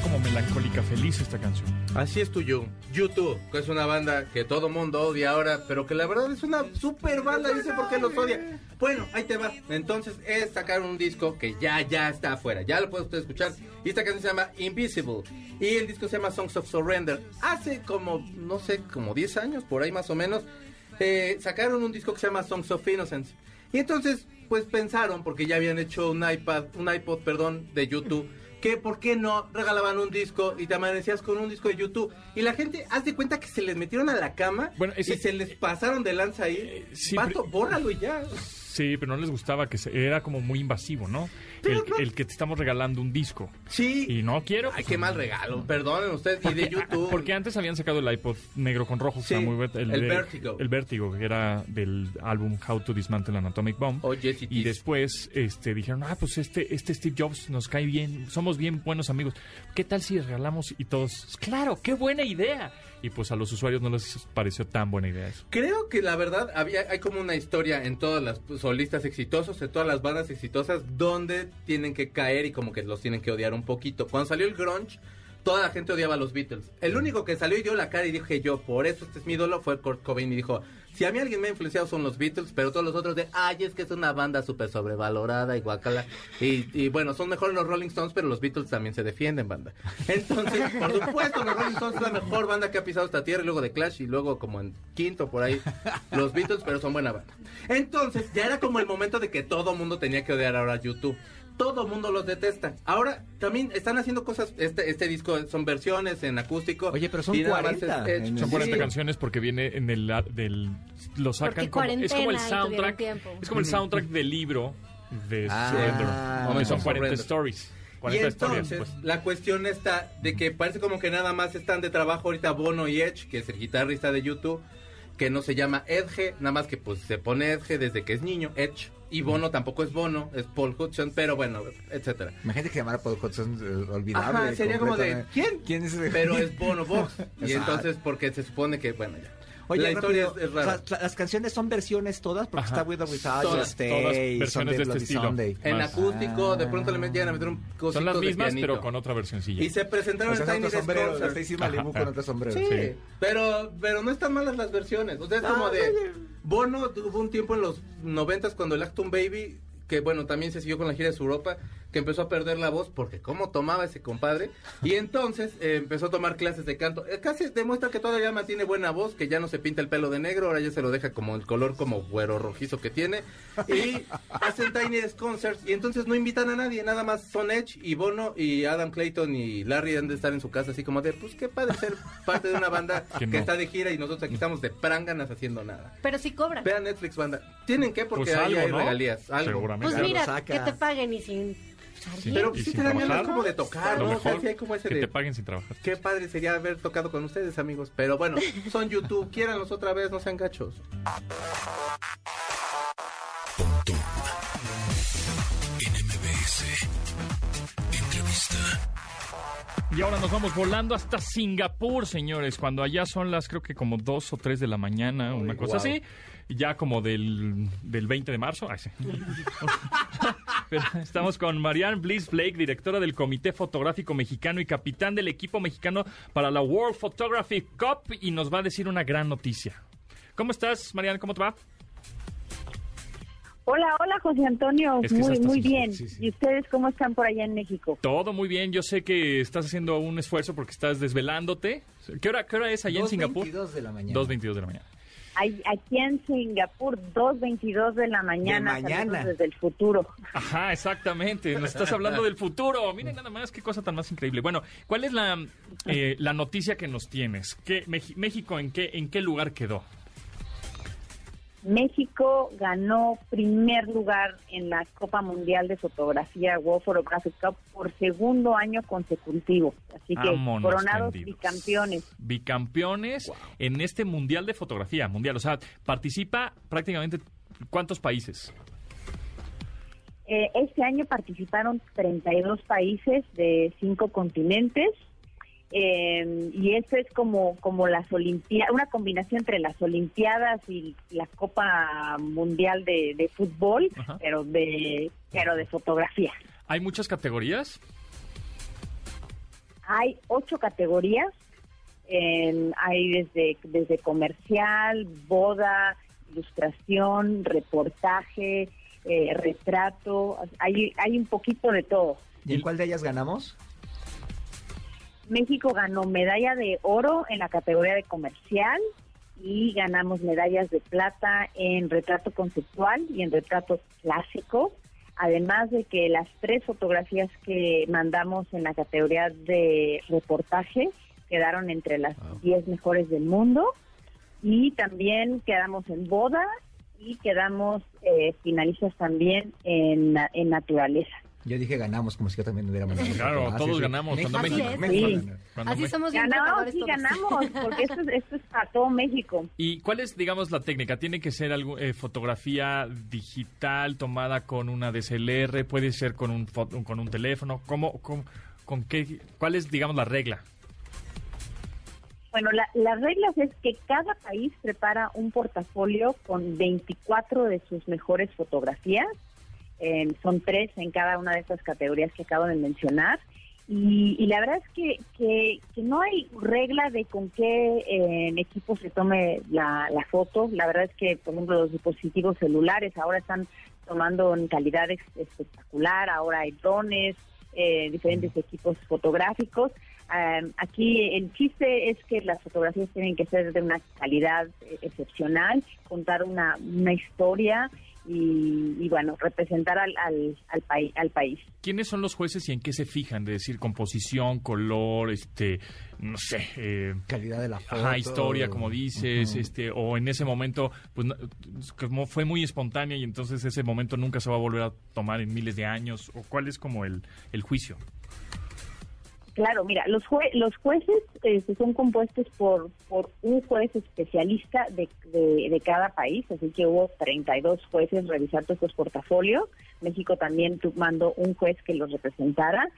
[SPEAKER 2] Como melancólica feliz esta canción.
[SPEAKER 3] Así es tuyo. YouTube, que es una banda que todo mundo odia ahora, pero que la verdad es una super banda, dice por qué los odia. Bueno, ahí te va. Entonces es sacar un disco que ya, ya está afuera, ya lo puede usted escuchar. Y esta canción se llama Invisible. Y el disco se llama Songs of Surrender. Hace como, no sé, como 10 años, por ahí más o menos, eh, sacaron un disco que se llama Songs of Innocence. Y entonces, pues pensaron, porque ya habían hecho un iPad, un iPod, perdón, de YouTube, que por qué no regalaban un disco y te amanecías con un disco de YouTube. Y la gente, haz de cuenta que se les metieron a la cama
[SPEAKER 2] Bueno, ese-
[SPEAKER 3] y se les pasaron de lanza ahí.
[SPEAKER 2] Eh, sí,
[SPEAKER 3] Vato,
[SPEAKER 2] pero-
[SPEAKER 3] bórralo y ya.
[SPEAKER 2] Sí, pero no les gustaba que se- era como muy invasivo, ¿no? El, el que te estamos regalando un disco.
[SPEAKER 3] Sí.
[SPEAKER 2] Y no quiero.
[SPEAKER 3] Ay,
[SPEAKER 2] pues,
[SPEAKER 3] qué mal regalo. Perdonen ustedes. Y de YouTube.
[SPEAKER 2] porque antes habían sacado el iPod negro con rojo. que era muy bueno,
[SPEAKER 3] el
[SPEAKER 2] de-
[SPEAKER 3] Vertigo.
[SPEAKER 2] El Vertigo, que era del álbum How to Dismantle an Atomic Bomb.
[SPEAKER 3] O Jesse
[SPEAKER 2] y después este, dijeron, ah, pues este, este Steve Jobs nos cae bien, somos bien buenos amigos. ¿Qué tal si regalamos? Y todos, claro, qué buena idea. Y pues a los usuarios no les pareció tan buena idea eso.
[SPEAKER 3] Creo que la verdad había hay como una historia en todas las solistas exitosos, en todas las bandas exitosas, donde tienen que caer y como que los tienen que odiar un poquito. Cuando salió el grunge, toda la gente odiaba a los Beatles. El único que salió y dio la cara y dije yo, por eso este es mi ídolo, fue Kurt Cobain y dijo, si a mí alguien me ha influenciado son los Beatles, pero todos los otros de, ay, es que es una banda súper sobrevalorada y guacala. Y, y bueno, son mejores los Rolling Stones, pero los Beatles también se defienden, banda. Entonces, por supuesto, los Rolling Stones es la mejor banda que ha pisado esta tierra, y luego de Clash, y luego como en quinto por ahí, los Beatles, pero son buena banda. Entonces, ya era como el momento de que todo mundo tenía que odiar ahora YouTube. Todo mundo los detesta. Ahora también están haciendo cosas. Este, este disco son versiones en acústico.
[SPEAKER 5] Oye, pero son
[SPEAKER 3] y nada más
[SPEAKER 5] 40
[SPEAKER 3] es-
[SPEAKER 2] Son
[SPEAKER 5] Sí.
[SPEAKER 2] 40 canciones porque viene en el del lo sacan como es como el soundtrack es como el soundtrack del libro de
[SPEAKER 5] Ah,
[SPEAKER 2] Surrender. Son
[SPEAKER 3] of
[SPEAKER 2] 40
[SPEAKER 3] Surrender.
[SPEAKER 2] stories.
[SPEAKER 3] Y
[SPEAKER 2] 40 historias,
[SPEAKER 3] entonces,
[SPEAKER 2] pues.
[SPEAKER 3] la cuestión está de que parece como que nada más están de trabajo ahorita Bono y Edge, que es el guitarrista de YouTube, que no se llama Edge, nada más que pues se pone Edge desde que es niño, Edge. Y Bono tampoco es Bono, es Paul Hudson, pero bueno, etcétera.
[SPEAKER 5] Imagínate que llamara Paul Hudson eh, olvidable.
[SPEAKER 3] Ajá, sería como de. ¿quién?
[SPEAKER 5] ¿Quién es ese?
[SPEAKER 3] Pero es Bono Box. y entonces, porque se supone que, bueno, ya.
[SPEAKER 5] Oye,
[SPEAKER 3] la historia
[SPEAKER 5] rápido,
[SPEAKER 3] es, es rara.
[SPEAKER 5] o sea, la- las canciones son versiones todas, porque
[SPEAKER 2] Ajá.
[SPEAKER 5] está With or Without
[SPEAKER 3] Todas,
[SPEAKER 5] Stay,
[SPEAKER 2] todas versiones
[SPEAKER 5] Sunday,
[SPEAKER 2] de este estilo.
[SPEAKER 5] Sunday.
[SPEAKER 3] En
[SPEAKER 2] más.
[SPEAKER 3] acústico, de pronto le llegan a meter un cosito
[SPEAKER 2] Son las
[SPEAKER 3] de
[SPEAKER 2] mismas, pero con otra versioncilla.
[SPEAKER 3] Y se presentaron
[SPEAKER 5] O sea,
[SPEAKER 3] en Tiny
[SPEAKER 5] sombrero. Stacy Malibu con otro sombrero.
[SPEAKER 3] Sí,
[SPEAKER 2] Sí.
[SPEAKER 3] pero pero no están malas las versiones. O sea, es como
[SPEAKER 5] Ah,
[SPEAKER 3] de
[SPEAKER 5] sí.
[SPEAKER 3] Bono tuvo un tiempo en los noventas cuando el Acton Baby, que bueno, también se siguió con la gira de su Europa, que empezó a perder la voz porque cómo tomaba ese compadre. Y entonces eh, empezó a tomar clases de canto. Eh, casi demuestra que todavía mantiene buena voz, que ya no se pinta el pelo de negro, ahora ya se lo deja como el color como güero rojizo que tiene. Y hacen Tiny Desk Concerts y entonces no invitan a nadie, nada más son Edge y Bono y Adam Clayton y Larry han de estar en su casa así como de, pues qué padre ser parte de una banda
[SPEAKER 2] Que
[SPEAKER 3] está de gira y nosotros aquí estamos de pránganas haciendo nada.
[SPEAKER 4] Pero sí cobran.
[SPEAKER 3] Vean Netflix, banda. Tienen que porque
[SPEAKER 2] Pues
[SPEAKER 3] ahí
[SPEAKER 2] algo,
[SPEAKER 3] hay
[SPEAKER 2] ¿no?
[SPEAKER 3] regalías. Algo.
[SPEAKER 2] Seguramente.
[SPEAKER 4] Pues mira, que te paguen y sin
[SPEAKER 2] Sí.
[SPEAKER 3] Pero sí te dan ganas como de tocar, ¿no? O sea, sí hay como ese
[SPEAKER 2] que
[SPEAKER 3] de...
[SPEAKER 2] te paguen sin trabajar.
[SPEAKER 3] Qué padre sería haber tocado con ustedes, amigos. Pero bueno, son YouTube. Quiéranlos otra vez, no sean gachos.
[SPEAKER 1] Pontón. Entrevista.
[SPEAKER 2] Y ahora nos vamos volando hasta Singapur, señores, cuando allá son las creo que como 2 o 3 de la mañana, una cosa así, ya como del, del 20 de marzo. Ay, sí. Pero estamos con Marianne Bliss Blake, directora del Comité Fotográfico Mexicano y capitán del equipo mexicano para la World Photography Cup, y nos va a decir una gran noticia. ¿Cómo estás, Marianne? ¿Cómo te va?
[SPEAKER 7] Hola, hola José Antonio,
[SPEAKER 2] Es que es
[SPEAKER 7] muy muy bien.
[SPEAKER 5] sí, sí.
[SPEAKER 7] ¿Y ustedes cómo están por allá en México?
[SPEAKER 2] Todo muy bien. Yo sé que estás haciendo un esfuerzo porque estás desvelándote. ¿Qué hora, qué hora es allá en Singapur?
[SPEAKER 5] 2:22 de la mañana.
[SPEAKER 2] 2.22 de la mañana.
[SPEAKER 7] Ay- Aquí en Singapur, 2.22 de la mañana,
[SPEAKER 5] De mañana.
[SPEAKER 7] desde el futuro.
[SPEAKER 2] Ajá, exactamente. Nos estás hablando del futuro. Miren nada más qué cosa tan más increíble. Bueno, ¿cuál es la, eh, la noticia que nos tienes? ¿Qué, México en qué, en qué lugar quedó?
[SPEAKER 7] México ganó primer lugar en la Copa Mundial de Fotografía World Photographic Cup por segundo año consecutivo. Así que
[SPEAKER 2] Vámonos,
[SPEAKER 7] coronados
[SPEAKER 2] tendidos.
[SPEAKER 7] bicampeones.
[SPEAKER 2] Bicampeones en este Mundial de Fotografía. Mundial, o sea, participa prácticamente ¿cuántos países?
[SPEAKER 7] Eh, este año participaron 32 países de cinco continentes. Eh, y esto es como como las olimpiadas, una combinación entre las olimpiadas y la Copa Mundial de, de fútbol,
[SPEAKER 2] Ajá.
[SPEAKER 7] pero de pero de fotografía.
[SPEAKER 2] ¿Hay muchas categorías?
[SPEAKER 7] Hay ocho categorías, en- hay desde desde comercial, boda, ilustración, reportaje, eh, retrato, hay hay un poquito de todo.
[SPEAKER 5] ¿Y en cuál de ellas ganamos?
[SPEAKER 7] México ganó medalla de oro en la categoría de comercial y ganamos medallas de plata en retrato conceptual y en retrato clásico. Además de que las tres fotografías que mandamos en la categoría de reportaje quedaron entre las 10 mejores del mundo. Y también quedamos en boda y quedamos eh, finalistas también en, en naturaleza.
[SPEAKER 5] Yo dije ganamos, como si yo también hubiera mandado.
[SPEAKER 2] Claro,
[SPEAKER 5] Ah,
[SPEAKER 2] todos
[SPEAKER 5] sí,
[SPEAKER 2] ganamos. Cuando
[SPEAKER 4] Así
[SPEAKER 2] México,
[SPEAKER 4] es.
[SPEAKER 5] México
[SPEAKER 7] Sí.
[SPEAKER 2] cuando
[SPEAKER 4] Así somos
[SPEAKER 7] Ganamos,
[SPEAKER 4] todos.
[SPEAKER 7] ganamos, porque esto, es- esto es para todo México.
[SPEAKER 2] ¿Y cuál es, digamos, la técnica? ¿Tiene que ser algo, eh, fotografía digital tomada con una DSLR? ¿Puede ser con un, con un teléfono? ¿Cómo, cómo- con qué, ¿Cuál es, digamos, la regla?
[SPEAKER 7] Bueno, la- las reglas es que cada país prepara un portafolio con 24 de sus mejores fotografías. Eh, son tres en cada una de estas categorías que acabo de mencionar. Y, y la verdad es que, que, que no hay regla de con qué eh, equipo se tome la, la foto. La verdad es que, por ejemplo, los dispositivos celulares ahora están tomando en calidad espectacular. Ahora hay drones, eh, diferentes equipos fotográficos. Um, aquí el chiste es que las fotografías tienen que ser de una calidad eh, excepcional, contar una, una historia y, y bueno, representar al, al, al, país al país.
[SPEAKER 2] ¿Quiénes son los jueces y en qué se fijan? De decir, composición, color, este, no sé, eh,
[SPEAKER 5] Calidad de la foto.
[SPEAKER 2] ajá, historia, como dices, este, o en ese momento, pues, como fue muy espontánea y entonces ese momento nunca se va a volver a tomar en miles de años, o cuál es como el, el juicio.
[SPEAKER 7] Claro, mira, los, jue- los jueces este, son compuestos por, por un juez especialista de, de, de cada país, así que hubo 32 jueces revisando estos portafolios. México también mandó un juez que los representara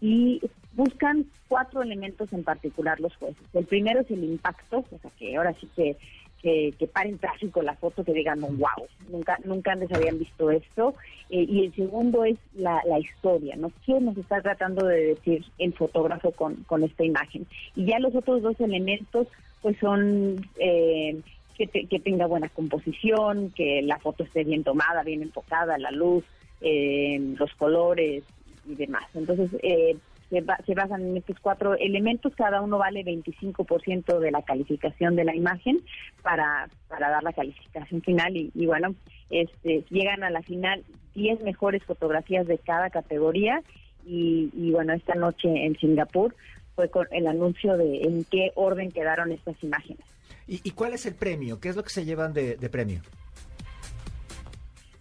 [SPEAKER 7] y buscan cuatro elementos en particular los jueces. El primero es el impacto, o sea, que ahora sí que que, que paren tráfico la foto, que digan, wow, nunca, nunca antes habían visto esto. Eh, y el segundo es la, la historia, ¿no? ¿Qué nos está tratando de decir el fotógrafo con, con esta imagen? Y ya los otros dos elementos, pues son eh, que, que tenga buena composición, que la foto esté bien tomada, bien enfocada, la luz, eh, los colores y demás. Entonces, eh, se, ba- se basan en estos cuatro elementos, cada uno vale 25% de la calificación de la imagen para, para dar la calificación final y, bueno, este, llegan a la final 10 mejores fotografías de cada categoría y, y bueno, esta noche en Singapur fue con el anuncio de en qué orden quedaron estas imágenes.
[SPEAKER 5] ¿Y, cuál es el premio? ¿Qué es lo que se llevan de premio?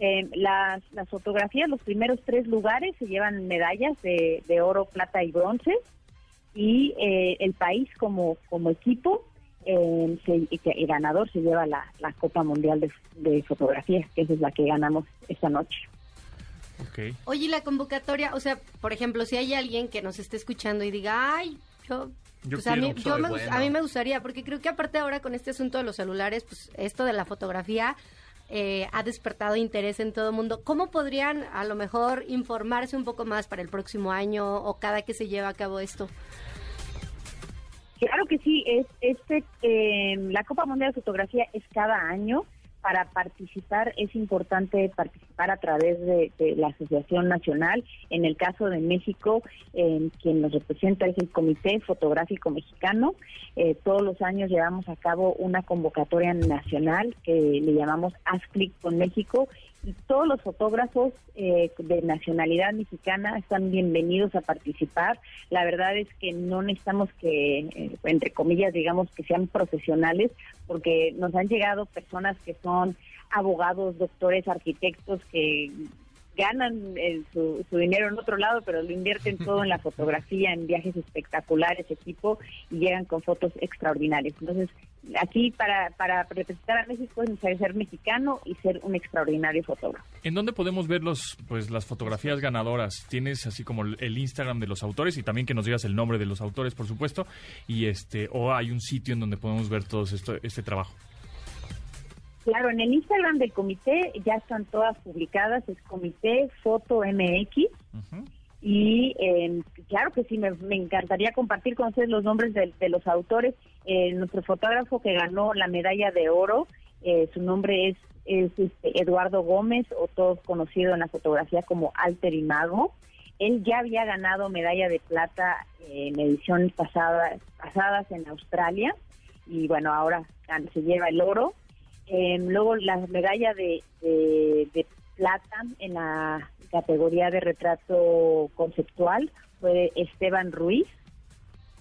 [SPEAKER 7] Eh, las, las fotografías, los primeros tres lugares se llevan medallas de, de oro, plata y bronce y eh, el país como, como equipo, eh, se- el ganador se lleva la, la Copa Mundial de, de Fotografía, que esa es la que ganamos esta noche.
[SPEAKER 2] Ok.
[SPEAKER 4] Oye, y la convocatoria, o sea, por ejemplo, si hay alguien que nos esté escuchando y diga, ay, yo...
[SPEAKER 2] Yo
[SPEAKER 4] pues a, mí, yo
[SPEAKER 3] soy
[SPEAKER 4] me gus-
[SPEAKER 3] bueno".
[SPEAKER 4] a mí me gustaría, porque creo que aparte ahora con este asunto de los celulares, pues esto de la fotografía eh, ha despertado interés en todo el mundo. ¿Cómo podrían a lo mejor informarse un poco más para el próximo año o cada que se lleva a cabo esto?
[SPEAKER 7] Claro que sí, es este eh, la Copa Mundial de Fotografía es cada año. Para participar es importante participar a través de, la Asociación Nacional. En el caso de México, eh, quien nos representa es el Comité Fotográfico Mexicano. Eh, todos los años llevamos a cabo una convocatoria nacional que le llamamos Haz Clic con México y todos los fotógrafos eh, de nacionalidad mexicana están bienvenidos a participar. La verdad es que no necesitamos que, eh, entre comillas, digamos que sean profesionales, porque nos han llegado personas que son abogados, doctores, arquitectos que ganan eh, su, su dinero en otro lado, pero lo invierten todo en la fotografía, en viajes espectaculares, equipo, y llegan con fotos extraordinarias. Entonces, aquí para, para representar a México es necesario ser mexicano y ser un extraordinario fotógrafo.
[SPEAKER 2] ¿En dónde podemos ver los, pues, las fotografías ganadoras? Tienes así como el el Instagram de los autores y también que nos digas el nombre de los autores, por supuesto. Y este, o hay un sitio en donde podemos ver todo esto, este trabajo.
[SPEAKER 7] Claro, en el Instagram del comité ya están todas publicadas, es Comité Foto MX. Y eh, claro que sí, me, me encantaría compartir con ustedes los nombres de, de los autores. Eh, nuestro fotógrafo que ganó la medalla de oro, eh, su nombre es, es este, Eduardo Gómez, o todos conocido en la fotografía como Alter Imago. Él ya había ganado medalla de plata en ediciones pasadas, pasadas en Australia y bueno, ahora se lleva el oro. Eh, luego la medalla de, plata en la categoría de retrato conceptual fue de Esteban Ruiz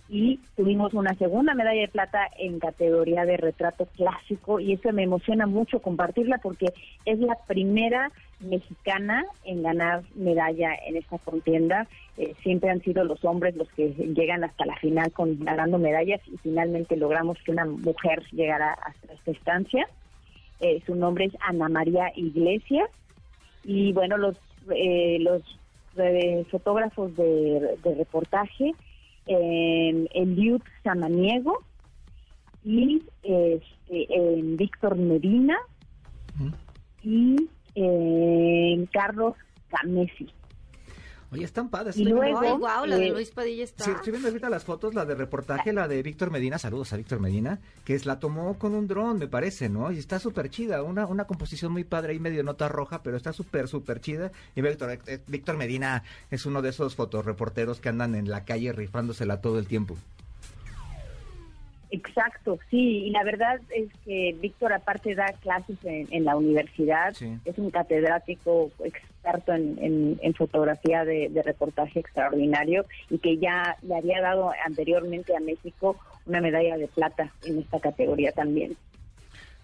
[SPEAKER 7] y tuvimos una segunda medalla de plata en categoría de retrato clásico y eso me emociona mucho compartirla porque es la primera mexicana en ganar medalla en esta contienda. Eh, siempre han sido los hombres los que llegan hasta la final con ganando medallas y finalmente logramos que una mujer llegara hasta esta instancia. Eh, su nombre es Ana María Iglesias y bueno los eh, los eh, fotógrafos de, de reportaje eh, Eliud Samaniego y este, eh, Víctor Medina y eh, Carlos Camesi.
[SPEAKER 5] Oye, están padres.
[SPEAKER 7] Y luego-
[SPEAKER 4] Ay, wow, la de
[SPEAKER 7] eh,
[SPEAKER 4] Luis Padilla está...
[SPEAKER 5] Sí, estoy viendo ahorita las fotos, la de reportaje, la de Víctor Medina, saludos a Víctor Medina, que es la tomó con un dron, me parece, ¿no? Y está súper chida, una, una composición muy padre ahí medio nota roja, pero está súper, súper chida. Y Víctor, eh, eh, Víctor Medina es uno de esos fotoreporteros que andan en la calle rifándosela todo el tiempo.
[SPEAKER 7] Exacto, sí, y la verdad es que Víctor aparte da clases en, en la universidad,
[SPEAKER 5] Sí.
[SPEAKER 7] es un catedrático experto en, en- en fotografía de, de reportaje extraordinario y que ya le había dado anteriormente a México una medalla de plata en esta categoría también.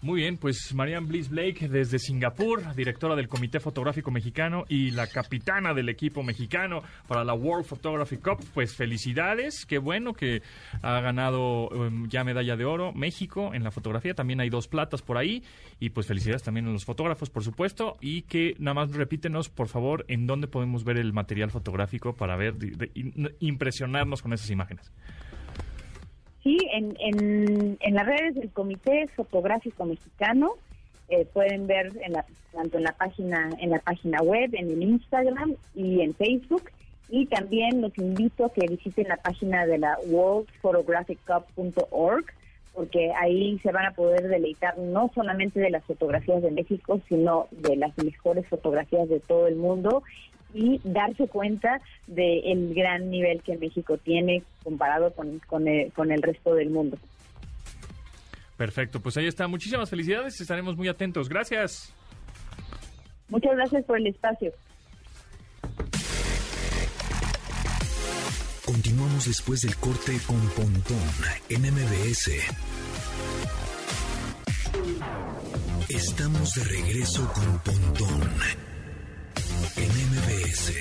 [SPEAKER 2] Muy bien, pues Marianne Bliss Blake desde Singapur, directora del Comité Fotográfico Mexicano y la capitana del equipo mexicano para la World Photography Cup. Pues felicidades, qué bueno que ha ganado em, ya medalla de oro México en la fotografía. También hay dos platas por ahí y pues felicidades también a los fotógrafos, por supuesto. Y que nada más repítenos, por favor, en dónde podemos ver el material fotográfico para ver, de- impresionarnos con esas imágenes.
[SPEAKER 7] Sí, en, en, en las redes del Comité Fotográfico Mexicano eh, pueden ver en la, tanto en la página en la página web, en el Instagram y en Facebook. Y también los invito a que visiten la página de la worldphotographicup.org porque ahí se van a poder deleitar no solamente de las fotografías de México, sino de las mejores fotografías de todo el mundo y darse cuenta del gran nivel que México tiene comparado con, con, el, con el resto del mundo.
[SPEAKER 2] Perfecto, pues ahí está. Muchísimas felicidades, estaremos muy atentos. Gracias.
[SPEAKER 7] Muchas gracias por el espacio.
[SPEAKER 1] Continuamos después del corte con Pontón en MBS. Estamos de regreso con Pontón en MBS.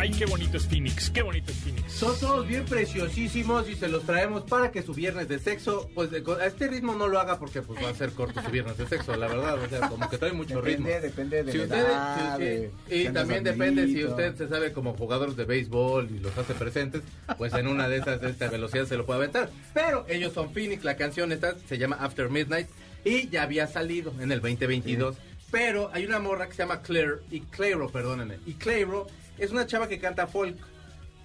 [SPEAKER 2] Ay, qué bonito es Phoenix, qué bonito es Phoenix.
[SPEAKER 3] Son todos bien preciosísimos y se los traemos para que su viernes de sexo, pues a este ritmo no lo haga porque pues va a ser corto su viernes de sexo, la verdad, o sea, como que trae mucho ritmo.
[SPEAKER 5] Depende, depende de
[SPEAKER 3] Si
[SPEAKER 5] la
[SPEAKER 3] usted-
[SPEAKER 5] edad, de-
[SPEAKER 3] y también depende si usted se sabe como jugadores de béisbol y los hace presentes, pues en una de esas de esta velocidad se lo puede aventar. Pero ellos son Phoenix, la canción esta se llama After Midnight y ya había salido en el 2022. Pero hay una morra que se llama Claire, y Clairo, perdónenme. Y Clairo es una chava que canta folk.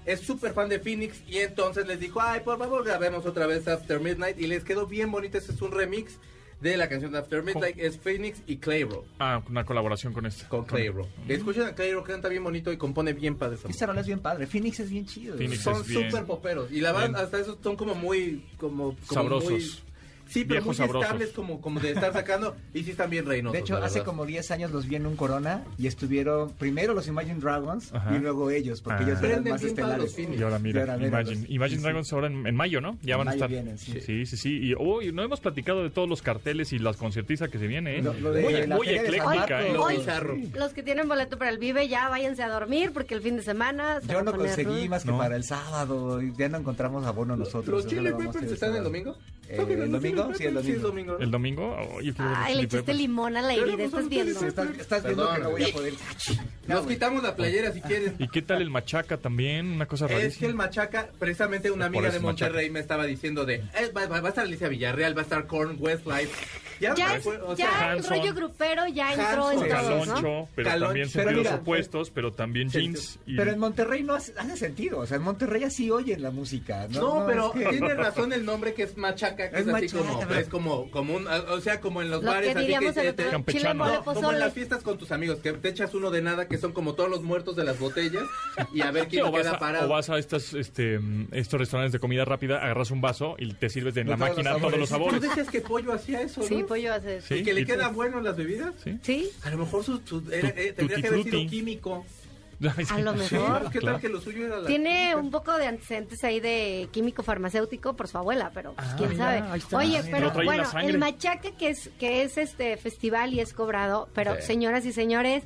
[SPEAKER 3] Es súper fan de Phoenix y entonces les dijo, ay, por favor, grabemos otra vez After Midnight. Y les quedó bien bonito, este es un remix de la canción de After Midnight. Es Phoenix y Clairo.
[SPEAKER 2] Ah, una colaboración con este.
[SPEAKER 3] Con Clairo. Escuchen a Clairo, canta bien bonito y compone bien padre. esa
[SPEAKER 5] Esta rola es bien padre. Phoenix es bien chido.
[SPEAKER 2] Phoenix
[SPEAKER 3] son súper poperos. Y la
[SPEAKER 2] Bien.
[SPEAKER 3] hasta esos son como muy. Como, como
[SPEAKER 2] Sabrosos.
[SPEAKER 3] muy- sí, pero muy
[SPEAKER 2] sabrosos.
[SPEAKER 3] estables, como, como de estar sacando. y sí están bien reinosos.
[SPEAKER 5] De hecho, hace
[SPEAKER 3] verdad.
[SPEAKER 5] como 10 años los vi en un Corona y estuvieron primero los Imagine Dragons
[SPEAKER 2] Ajá.
[SPEAKER 5] y luego ellos, porque
[SPEAKER 2] Ah.
[SPEAKER 5] ellos eran
[SPEAKER 3] Prenden
[SPEAKER 5] más estelares.
[SPEAKER 3] los.
[SPEAKER 2] Y ahora mira,
[SPEAKER 5] Y ahora mira,
[SPEAKER 2] Imagine,
[SPEAKER 5] los-
[SPEAKER 2] Imagine
[SPEAKER 5] sí, sí.
[SPEAKER 2] Dragons ahora en, en mayo, ¿no? Ya
[SPEAKER 5] En
[SPEAKER 2] van a estar.
[SPEAKER 5] vienen, sí.
[SPEAKER 2] sí, sí, sí. Y uy, no hemos platicado de todos los carteles y las conciertizas que se viene, ¿eh?
[SPEAKER 5] Lo- lo de
[SPEAKER 2] muy ecléctica, ¿eh?
[SPEAKER 4] Hoy-. Los que tienen boleto para el Vive ya váyanse a dormir porque el fin de semana se
[SPEAKER 5] Yo no conseguí más que para el sábado ya no encontramos abono nosotros.
[SPEAKER 3] ¿Los
[SPEAKER 5] a
[SPEAKER 3] Peppers están el domingo?
[SPEAKER 5] Eh, ¿el domingo? Sí, el domingo.
[SPEAKER 2] ¿El domingo? Oh, yo quiero ver
[SPEAKER 4] Ay,
[SPEAKER 2] Chili
[SPEAKER 4] le echaste
[SPEAKER 2] Peppers.
[SPEAKER 4] limón
[SPEAKER 3] Pero,
[SPEAKER 4] aire,
[SPEAKER 3] pues,
[SPEAKER 4] estás viendo.
[SPEAKER 5] Sí, estás, estás viendo que no voy a poder. No,
[SPEAKER 3] Nos quitamos la playera si quieren.
[SPEAKER 2] ¿Y qué tal el machaca también? Una cosa
[SPEAKER 3] Es que el
[SPEAKER 2] rarísima.
[SPEAKER 3] Machaca, precisamente una
[SPEAKER 2] Por
[SPEAKER 3] amiga
[SPEAKER 2] eso
[SPEAKER 3] de
[SPEAKER 2] es
[SPEAKER 3] Monterrey me estaba diciendo de, eh, va, va- va a estar Alicia Villarreal, va a estar Korn, Westlife. Ya,
[SPEAKER 4] Ya,
[SPEAKER 3] o
[SPEAKER 4] ya
[SPEAKER 3] sea,
[SPEAKER 4] el
[SPEAKER 2] Hanson.
[SPEAKER 4] rollo grupero ya entró
[SPEAKER 3] Hanson.
[SPEAKER 4] en todos, ¿no?
[SPEAKER 2] Caloncho, pero
[SPEAKER 3] Caloncho.
[SPEAKER 2] también
[SPEAKER 5] Pero
[SPEAKER 2] sentidos
[SPEAKER 5] mira,
[SPEAKER 2] opuestos, pero también
[SPEAKER 3] Sí,
[SPEAKER 2] jeans. y-
[SPEAKER 5] Pero en Monterrey no hace, hace sentido. O sea, en Monterrey así oyen la música. No,
[SPEAKER 3] No, pero
[SPEAKER 5] es que-
[SPEAKER 3] tiene razón el nombre que es machaca, que es,
[SPEAKER 5] Es
[SPEAKER 3] así
[SPEAKER 5] machaca,
[SPEAKER 3] como,
[SPEAKER 5] pero-
[SPEAKER 3] es como, como un, o sea, como en los
[SPEAKER 4] Lo
[SPEAKER 3] bares,
[SPEAKER 4] que
[SPEAKER 3] así que
[SPEAKER 4] el
[SPEAKER 3] te- te-
[SPEAKER 2] Campechano.
[SPEAKER 3] no, como en las fiestas con tus amigos, que te echas uno de nada, que son como todos los muertos de las botellas, y a ver
[SPEAKER 2] Sí,
[SPEAKER 3] quién
[SPEAKER 2] vas
[SPEAKER 3] queda
[SPEAKER 2] a,
[SPEAKER 3] parado.
[SPEAKER 2] o vas a estas, este, estos restaurantes de comida rápida, agarras un vaso y te sirves de en la máquina todos los
[SPEAKER 3] Tú
[SPEAKER 2] sabores.
[SPEAKER 3] decías que pollo hacía eso, ¿no?
[SPEAKER 4] Pollo hace.
[SPEAKER 2] Sí,
[SPEAKER 3] ¿Y que le
[SPEAKER 2] tú-
[SPEAKER 3] buenos las bebidas?
[SPEAKER 2] Sí.
[SPEAKER 4] Sí,
[SPEAKER 3] A lo mejor su, su- era- eh, tendría
[SPEAKER 2] tutti
[SPEAKER 3] que haber sido químico.
[SPEAKER 4] A lo mejor.
[SPEAKER 3] ¿Qué tal que lo suyo era la
[SPEAKER 4] Tiene un poco de antecedentes ahí de químico farmacéutico por su abuela, pero pues, quién
[SPEAKER 5] mira,
[SPEAKER 4] sabe. Oye, pero bueno, el machaca que es que es este festival y es cobrado, pero
[SPEAKER 3] Sí.
[SPEAKER 4] señoras y señores,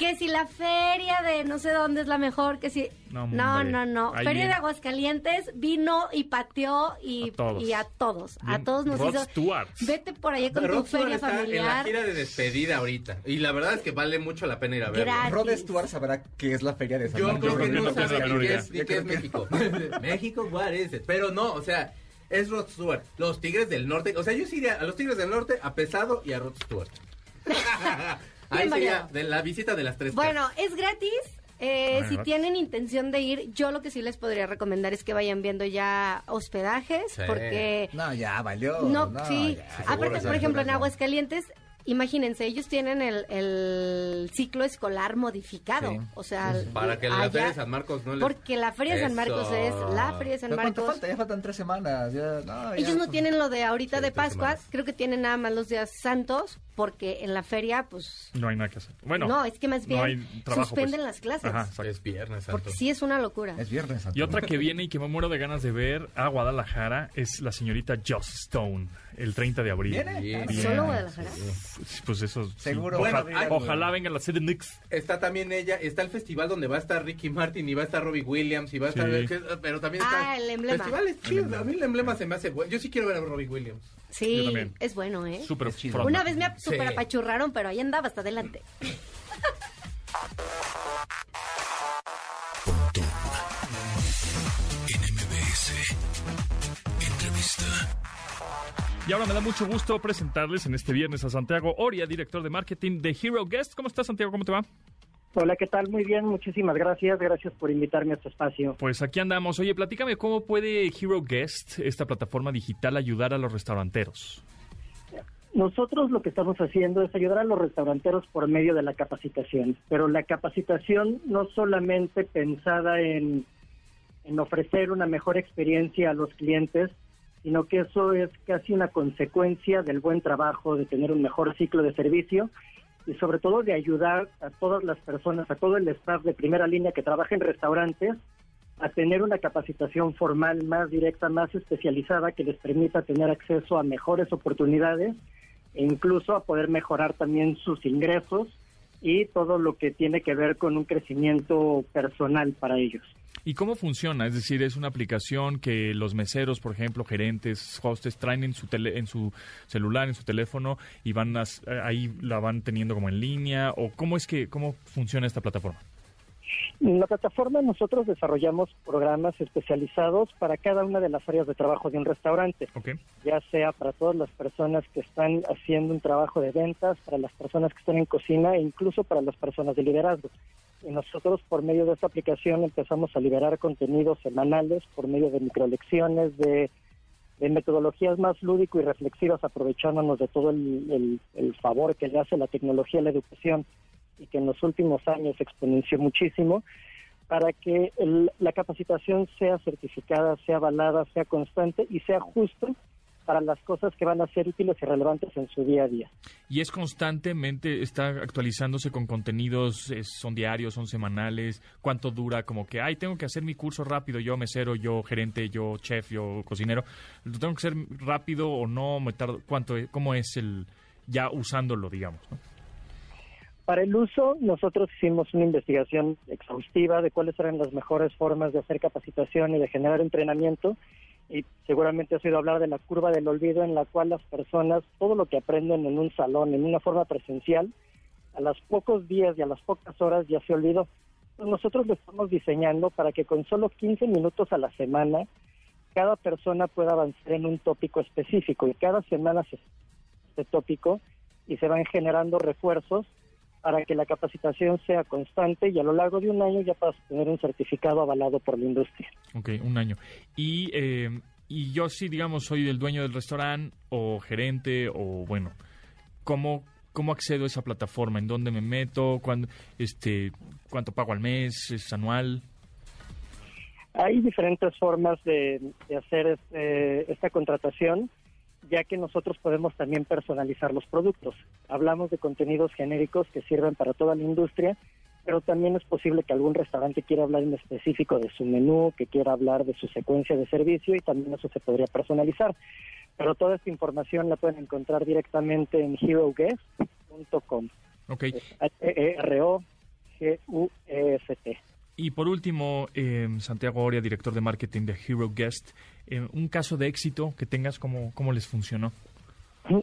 [SPEAKER 4] que si la feria de no sé dónde es la mejor, que si
[SPEAKER 2] No,
[SPEAKER 4] no,
[SPEAKER 2] hombre.
[SPEAKER 4] no, no, feria de. Aguascalientes vino y pateó y
[SPEAKER 2] A todos.
[SPEAKER 4] y a todos, a todos nos
[SPEAKER 2] Rod
[SPEAKER 4] hizo.
[SPEAKER 2] Stewart.
[SPEAKER 4] Vete por allá con
[SPEAKER 3] Rod
[SPEAKER 4] tu
[SPEAKER 3] Stewart
[SPEAKER 4] feria
[SPEAKER 3] está en la
[SPEAKER 4] familiar.
[SPEAKER 3] gira de despedida ahorita. Y la verdad es que vale mucho la pena ir a verlo.
[SPEAKER 5] Rod Stewart sabrá qué es la feria de San
[SPEAKER 3] Yo creo que
[SPEAKER 2] creo que
[SPEAKER 3] no sabe ni qué es, ni qué es México. México, what is it? Pero no, o sea, es Rod Stewart. Los Tigres del Norte. O sea, yo sí iría a los Tigres del Norte, a Pesado y a Rod Stewart. Ahí sería de la visita de las tres.
[SPEAKER 4] Bueno, es gratis. Eh, si
[SPEAKER 2] gratis.
[SPEAKER 4] tienen intención de ir, yo lo que sí les podría recomendar es que vayan viendo ya hospedajes,
[SPEAKER 3] Sí.
[SPEAKER 4] porque
[SPEAKER 5] No, ya valió.
[SPEAKER 4] no, sí.
[SPEAKER 5] ya,
[SPEAKER 4] Aparte,
[SPEAKER 5] seguro,
[SPEAKER 4] por ejemplo, en. Aguascalientes imagínense, ellos tienen el, el ciclo escolar modificado.
[SPEAKER 5] Sí.
[SPEAKER 4] O sea,
[SPEAKER 3] Para que la
[SPEAKER 4] allá-
[SPEAKER 3] Feria de San Marcos no les...
[SPEAKER 4] Porque la Feria de San Marcos es la Feria de San
[SPEAKER 5] ¿Pero ¿Cuánto
[SPEAKER 4] Marcos.
[SPEAKER 5] falta? Ya faltan tres semanas. ya- no, ya-
[SPEAKER 4] Ellos no tienen lo de ahorita
[SPEAKER 3] Sí,
[SPEAKER 4] de
[SPEAKER 3] tres
[SPEAKER 4] Pascua,
[SPEAKER 3] semanas.
[SPEAKER 4] creo que tienen nada más los días santos, porque en la feria, pues,
[SPEAKER 2] No hay nada que hacer. Bueno,
[SPEAKER 4] no, es que más
[SPEAKER 2] no
[SPEAKER 4] bien
[SPEAKER 2] hay trabajo,
[SPEAKER 4] suspenden
[SPEAKER 2] pues.
[SPEAKER 4] las clases,
[SPEAKER 2] Ajá.
[SPEAKER 3] Es viernes, santo.
[SPEAKER 4] porque sí es una locura.
[SPEAKER 5] Es viernes.
[SPEAKER 2] Y otra que viene y que me muero de ganas de ver a Guadalajara es la señorita Joss Stone, el 30 de abril.
[SPEAKER 5] ¿Viene?
[SPEAKER 3] Bien.
[SPEAKER 4] ¿Solo. Guadalajara?
[SPEAKER 2] Pues eso. sí.
[SPEAKER 5] Seguro.
[SPEAKER 2] Ojalá,
[SPEAKER 3] Bueno, hay-
[SPEAKER 2] ojalá venga la.
[SPEAKER 3] Está también ella, está el festival donde va a estar Ricky Martin y va a estar Robbie Williams y va a estar...
[SPEAKER 2] Sí.
[SPEAKER 3] que- pero también está...
[SPEAKER 4] Ah, el emblema.
[SPEAKER 3] Festival es chido, a mí el emblema se me hace bueno. Yo sí quiero ver a Robbie Williams.
[SPEAKER 2] Yo
[SPEAKER 4] Sí,
[SPEAKER 2] también.
[SPEAKER 4] es bueno, ¿eh?
[SPEAKER 2] Súper
[SPEAKER 5] chido.
[SPEAKER 4] Una vez me ap- super
[SPEAKER 3] Sí.
[SPEAKER 4] apachurraron, pero ahí andaba hasta adelante.
[SPEAKER 1] Pontón en MBS. Entrevista.
[SPEAKER 2] Y ahora me da mucho gusto presentarles en este viernes a Santiago Oria, director de marketing de Hero Guest. ¿Cómo estás, Santiago? ¿Cómo te va?
[SPEAKER 8] Hola, ¿qué tal? Muy bien, muchísimas gracias. Gracias por invitarme a este espacio.
[SPEAKER 2] Pues aquí andamos. Oye, platícame cómo puede Hero Guest, esta plataforma digital, ayudar a los restauranteros.
[SPEAKER 8] Nosotros lo que estamos haciendo es ayudar a los restauranteros por medio de la capacitación, pero la capacitación no solamente pensada en, en ofrecer una mejor experiencia a los clientes, sino que eso es casi una consecuencia del buen trabajo, de tener un mejor ciclo de servicio y sobre todo de ayudar a todas las personas, a todo el staff de primera línea que trabaja en restaurantes a tener una capacitación formal más directa, más especializada que les permita tener acceso a mejores oportunidades e incluso a poder mejorar también sus ingresos y todo lo que tiene que ver con un crecimiento personal para ellos.
[SPEAKER 2] ¿Y cómo funciona? Es decir, es una aplicación que los meseros, por ejemplo, gerentes, hostes, traen en su, tele- en su celular, en su teléfono y van a- ahí la van teniendo como en línea. ¿O cómo es que cómo funciona esta plataforma?
[SPEAKER 8] En la plataforma nosotros desarrollamos programas especializados para cada una de las áreas de trabajo de un restaurante. Ya sea para todas las personas que están haciendo un trabajo de ventas, para las personas que están en cocina e incluso para las personas de liderazgo. Y nosotros por medio de esta aplicación empezamos a liberar contenidos semanales por medio de microlecciones, de, de metodologías más lúdico y reflexivas, aprovechándonos de todo el, el- favor que le hace la tecnología a la educación y que en los últimos años exponenció muchísimo para que el- la capacitación sea certificada, sea avalada, sea constante y sea justo para las cosas que van a ser útiles y relevantes en su día a día.
[SPEAKER 2] Y es constantemente, está actualizándose con contenidos, es- son diarios, son semanales, cuánto dura, como que, ay, tengo que hacer mi curso rápido, yo mesero, yo gerente, yo chef, yo cocinero, ¿lo tengo que hacer rápido o no? Me tardo, ¿Cuánto cómo es el, ya usándolo, digamos? ¿no?
[SPEAKER 8] Para el uso, nosotros hicimos una investigación exhaustiva de cuáles eran las mejores formas de hacer capacitación y de generar entrenamiento. Y seguramente has oído hablar de la curva del olvido, en la cual las personas, todo lo que aprenden en un salón, en una forma presencial, a los pocos días y a las pocas horas ya se olvidó. Pues nosotros lo estamos diseñando para que con solo 15 minutos a la semana, cada persona pueda avanzar en un tópico específico y cada semana se este tópico y se van generando refuerzos para que la capacitación sea constante y a lo largo de un año ya puedas tener un certificado avalado por la industria.
[SPEAKER 2] Ok, un año. Y, eh, y yo sí, digamos, soy el dueño del restaurante o gerente o, bueno, ¿cómo, ¿cómo accedo a esa plataforma? ¿En dónde me meto? ¿Cuándo, este, ¿Cuánto pago al mes? ¿Es anual?
[SPEAKER 8] Hay diferentes formas de, de hacer este- esta contratación, ya que nosotros podemos también personalizar los productos. Hablamos de contenidos genéricos que sirven para toda la industria, pero también es posible que algún restaurante quiera hablar en específico de su menú, que quiera hablar de su secuencia de servicio y también eso se podría personalizar. Pero toda esta información la pueden encontrar directamente en heroguest.com.
[SPEAKER 2] Ok.
[SPEAKER 8] H-E-R-O-G-U-E-S-T.
[SPEAKER 2] Y por último, eh, Santiago Oria, director de marketing de Hero Guest, eh, un caso de éxito que tengas, ¿cómo, cómo les funcionó?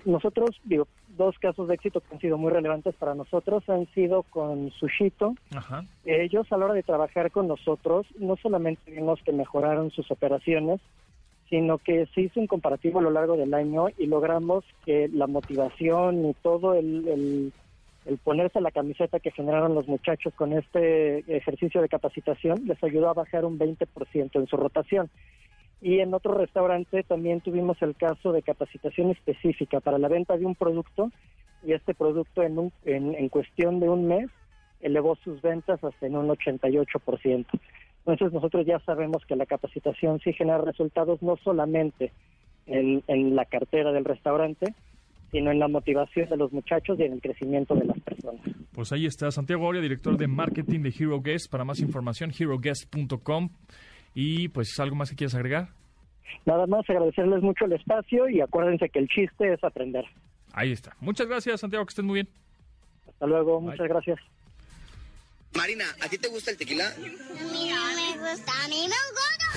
[SPEAKER 8] Nosotros, digo, dos casos de éxito que han sido muy relevantes para nosotros han sido con Sushito.
[SPEAKER 2] Ajá.
[SPEAKER 8] Ellos a la hora de trabajar con nosotros no solamente vimos que mejoraron sus operaciones, sino que se hizo un comparativo a lo largo del año y logramos que la motivación y todo el, el, el ponerse la camiseta que generaron los muchachos con este ejercicio de capacitación les ayudó a bajar un 20% en su rotación. Y en otro restaurante también tuvimos el caso de capacitación específica para la venta de un producto y este producto en, un- en, en cuestión de un mes elevó sus ventas hasta en un 88%. Entonces nosotros ya sabemos que la capacitación sí genera resultados no solamente en, en la cartera del restaurante, sino en la motivación de los muchachos y en el crecimiento de las personas.
[SPEAKER 2] Pues ahí está Santiago Aurea, director de marketing de Hero Guest. Para más información, heroguest.com. Y pues, ¿algo más que quieras agregar?
[SPEAKER 8] Nada más agradecerles mucho el espacio y acuérdense que el chiste es aprender.
[SPEAKER 2] Ahí está. Muchas gracias, Santiago, que estés muy bien.
[SPEAKER 8] Hasta luego, muchas gracias.
[SPEAKER 9] Marina, ¿a ti te gusta el tequila?
[SPEAKER 6] A mí no me gusta, a mí me gusta.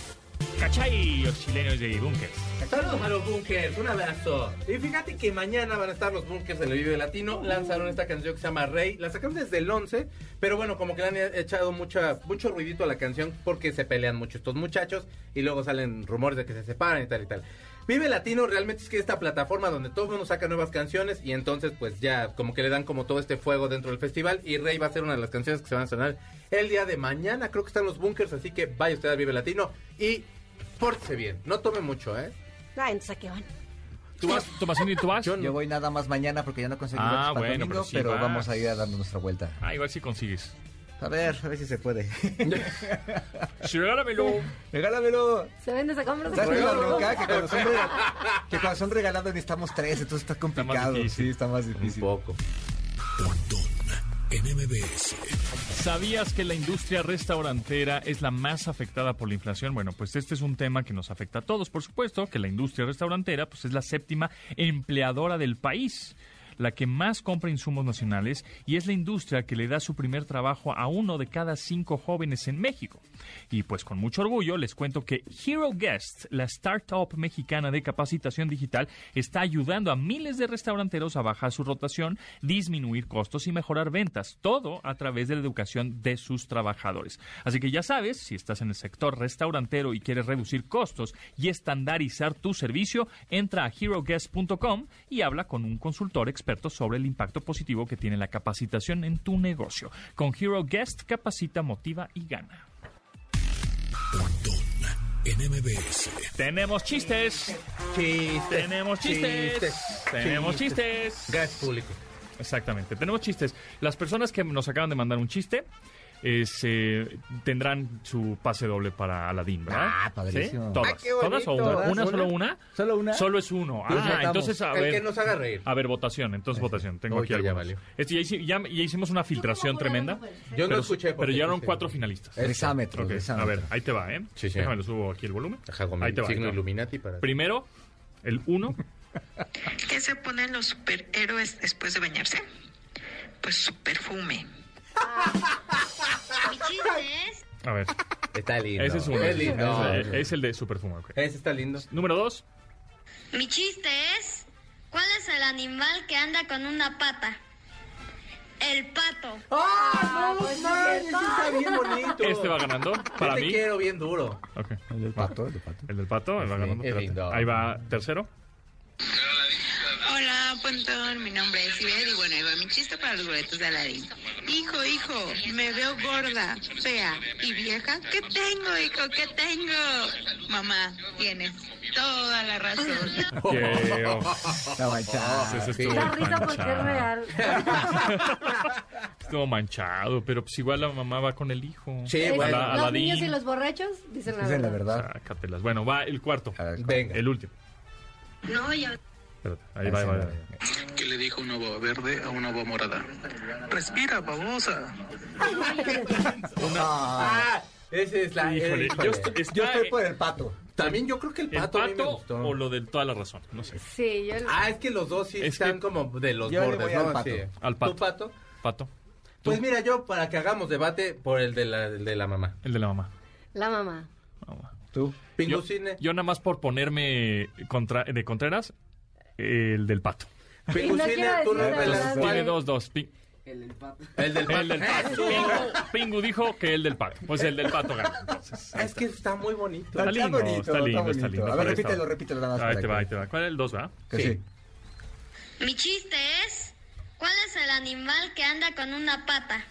[SPEAKER 2] ¿Cachai? Los chilenos de Bunker.
[SPEAKER 3] Saludos a los bunkers, un abrazo. Y fíjate que mañana van a estar los bunkers en el Latino. Lanzaron esta canción que se llama Rey. La sacaron desde el 11, pero bueno, como que le han echado mucha, mucho ruidito a la canción porque se pelean mucho estos muchachos y luego salen rumores de que se separan y tal y tal. Vive Latino realmente es que esta plataforma donde todo el mundo saca nuevas canciones y entonces pues ya como que le dan como todo este fuego dentro del festival y Rey va a ser una de las canciones que se van a sonar el día de mañana. Creo que están los bunkers, así que vaya usted al Vive Latino y pórtese bien. No tome mucho, ¿eh?
[SPEAKER 4] Ah, entonces ¿a qué van?
[SPEAKER 2] ¿Tú vas, Tomasini, tú vas?
[SPEAKER 3] Yo no.
[SPEAKER 5] Yo voy nada más mañana porque ya no conseguí
[SPEAKER 2] Ah,
[SPEAKER 5] boletos para el
[SPEAKER 2] bueno,
[SPEAKER 5] domingo,
[SPEAKER 2] pero sí
[SPEAKER 5] pero
[SPEAKER 2] vas.
[SPEAKER 5] vamos a ir a dar nuestra vuelta.
[SPEAKER 2] Ah, igual si consigues.
[SPEAKER 5] A ver, a ver si se puede.
[SPEAKER 2] Sí, regálamelo.
[SPEAKER 5] Regálamelo.
[SPEAKER 4] Se vende, se compra,
[SPEAKER 5] ¿Sabes es la bronca? Que cuando, son regalados, que cuando son regalados necesitamos tres, entonces está complicado.
[SPEAKER 2] difícil.
[SPEAKER 5] sí, está más
[SPEAKER 3] Un
[SPEAKER 5] difícil.
[SPEAKER 3] poco.
[SPEAKER 1] En MBS.
[SPEAKER 2] ¿Sabías que la industria restaurantera es la más afectada por la inflación? Bueno, pues este es un tema que nos afecta a todos. Por supuesto que la industria restaurantera pues es la séptima empleadora del país, la que más compra insumos nacionales y es la industria que le da su primer trabajo a uno de cada cinco jóvenes en México. Y pues con mucho orgullo les cuento que Hero Guest, la startup mexicana de capacitación digital, está ayudando a miles de restauranteros a bajar su rotación, disminuir costos y mejorar ventas, todo a través de la educación de sus trabajadores. Así que ya sabes, si estás en el sector restaurantero y quieres reducir costos y estandarizar tu servicio, entra a heroguest.com y habla con un consultor experto sobre el impacto positivo que tiene la capacitación en tu negocio. Con Hero Guest, capacita, motiva y gana. Tenemos chistes.
[SPEAKER 3] Chistes.
[SPEAKER 2] Tenemos chistes. Tenemos chistes.
[SPEAKER 3] Gas público.
[SPEAKER 2] Exactamente, tenemos chistes. Las personas que nos acaban de mandar un chiste es, eh, tendrán su pase doble para Aladdin, ¿verdad?
[SPEAKER 5] Ah, padrísimo.
[SPEAKER 2] ¿Sí? ¿Todas?
[SPEAKER 5] Ah, qué
[SPEAKER 2] ¿Todas o una?
[SPEAKER 5] ¿Todas?
[SPEAKER 2] ¿Una solo
[SPEAKER 5] ¿Una? ¿Solo una?
[SPEAKER 2] Solo es uno.
[SPEAKER 5] Pues
[SPEAKER 2] Ah, entonces, a
[SPEAKER 3] El
[SPEAKER 2] ver.
[SPEAKER 3] que nos haga reír.
[SPEAKER 2] A ver, votación. Entonces, votación. Tengo
[SPEAKER 3] Uy,
[SPEAKER 2] aquí. Este, ya, ya- ya hicimos una filtración tremenda.
[SPEAKER 3] Yo no
[SPEAKER 2] pero-
[SPEAKER 3] escuché
[SPEAKER 2] Pero llegaron cuatro finalistas.
[SPEAKER 5] Exámetro,
[SPEAKER 2] A ver, ahí te va, ¿eh?
[SPEAKER 3] Sí, sí.
[SPEAKER 2] Déjame lo subo aquí el volumen. Ahí te va.
[SPEAKER 3] signo. Illuminati para...
[SPEAKER 2] Primero, el uno.
[SPEAKER 10] ¿Qué se ponen los superhéroes después de bañarse? Pues su perfume.
[SPEAKER 6] Mi chiste es...
[SPEAKER 2] A ver,
[SPEAKER 3] Está lindo.
[SPEAKER 2] ese es uno.
[SPEAKER 3] Es lindo.
[SPEAKER 2] Ese- es el de su perfume. ok.
[SPEAKER 3] Ese está lindo.
[SPEAKER 2] Número dos.
[SPEAKER 6] Mi chiste es... ¿Cuál es el animal que anda con una pata? El pato.
[SPEAKER 3] ¡Ah, no! manches, está bien bonito.
[SPEAKER 2] Este va ganando. Para
[SPEAKER 3] Yo te
[SPEAKER 2] mí.
[SPEAKER 3] quiero bien duro.
[SPEAKER 2] Ok.
[SPEAKER 5] El del pato, el del pato.
[SPEAKER 2] El del pato, él va ganando.
[SPEAKER 3] es
[SPEAKER 2] espérate.
[SPEAKER 3] lindo.
[SPEAKER 2] Ahí va tercero.
[SPEAKER 10] Hola, Pontón. Mi nombre es Ibet y bueno, ahí va mi chiste para los boletos de Aladdin. Hijo, hijo, me veo gorda, fea y vieja. ¿Qué tengo, hijo? ¿Qué tengo? Mamá, tienes toda la razón.
[SPEAKER 2] Oh,
[SPEAKER 5] Está manchado.
[SPEAKER 3] sí.
[SPEAKER 2] estuvo
[SPEAKER 4] risa porque es
[SPEAKER 2] manchado.
[SPEAKER 4] real.
[SPEAKER 2] Estuvo manchado, pero pues igual la mamá va con el hijo.
[SPEAKER 3] Sí,
[SPEAKER 4] Es-
[SPEAKER 3] bueno.
[SPEAKER 2] Ala-
[SPEAKER 4] los
[SPEAKER 2] Aladín.
[SPEAKER 4] niños y los borrachos dicen la
[SPEAKER 5] Dicen la
[SPEAKER 4] verdad.
[SPEAKER 2] Sácatelas. Bueno, va el cuarto.
[SPEAKER 3] Venga.
[SPEAKER 2] El último.
[SPEAKER 6] No, ya...
[SPEAKER 2] Espérate, ahí va, ahí va, ahí va.
[SPEAKER 11] ¿Qué le dijo una boa verde a una boa morada? Respira, babosa.
[SPEAKER 3] Ah, ese es la...
[SPEAKER 2] Híjole,
[SPEAKER 3] híjole.
[SPEAKER 2] yo estoy, está
[SPEAKER 5] Yo estoy por el pato.
[SPEAKER 3] También yo creo que el
[SPEAKER 2] el
[SPEAKER 3] pato, a mí me
[SPEAKER 2] pato
[SPEAKER 3] gustó.
[SPEAKER 2] o lo de toda la razón. No sé.
[SPEAKER 4] Sí, yo...
[SPEAKER 3] Ah, es que los dos sí
[SPEAKER 2] Es
[SPEAKER 3] están
[SPEAKER 2] que-
[SPEAKER 3] como de los
[SPEAKER 5] Yo le
[SPEAKER 3] bordes,
[SPEAKER 5] voy
[SPEAKER 3] ¿no?
[SPEAKER 5] al pato.
[SPEAKER 3] Sí.
[SPEAKER 2] Al pato.
[SPEAKER 3] ¿Tu pato?
[SPEAKER 2] Pato.
[SPEAKER 3] Pues mira, yo para que hagamos debate por el de la, el de la mamá.
[SPEAKER 2] El de la mamá.
[SPEAKER 4] La mamá.
[SPEAKER 2] Mamá.
[SPEAKER 5] Tú.
[SPEAKER 2] Yo,
[SPEAKER 3] Pingucine.
[SPEAKER 2] yo nada más por ponerme contra, de Contreras, el del pato.
[SPEAKER 3] Tú revelas
[SPEAKER 2] Tiene dos, dos.
[SPEAKER 5] El del pato.
[SPEAKER 3] El del
[SPEAKER 2] El del pato. Pingu, Pingu dijo que el del pato. Pues el del pato gana. Entonces, ahí
[SPEAKER 3] Es que está muy bonito.
[SPEAKER 2] Está lindo, está lindo, está lindo.
[SPEAKER 5] A ver,
[SPEAKER 2] Por ahí
[SPEAKER 5] repítelo,
[SPEAKER 2] está.
[SPEAKER 5] repítelo nada más.
[SPEAKER 2] Ahí
[SPEAKER 5] para
[SPEAKER 2] te va, ahí te va. ¿Cuál es el 2, va?
[SPEAKER 5] que
[SPEAKER 3] sí.
[SPEAKER 6] Mi chiste es, ¿cuál es el animal que anda con una pata?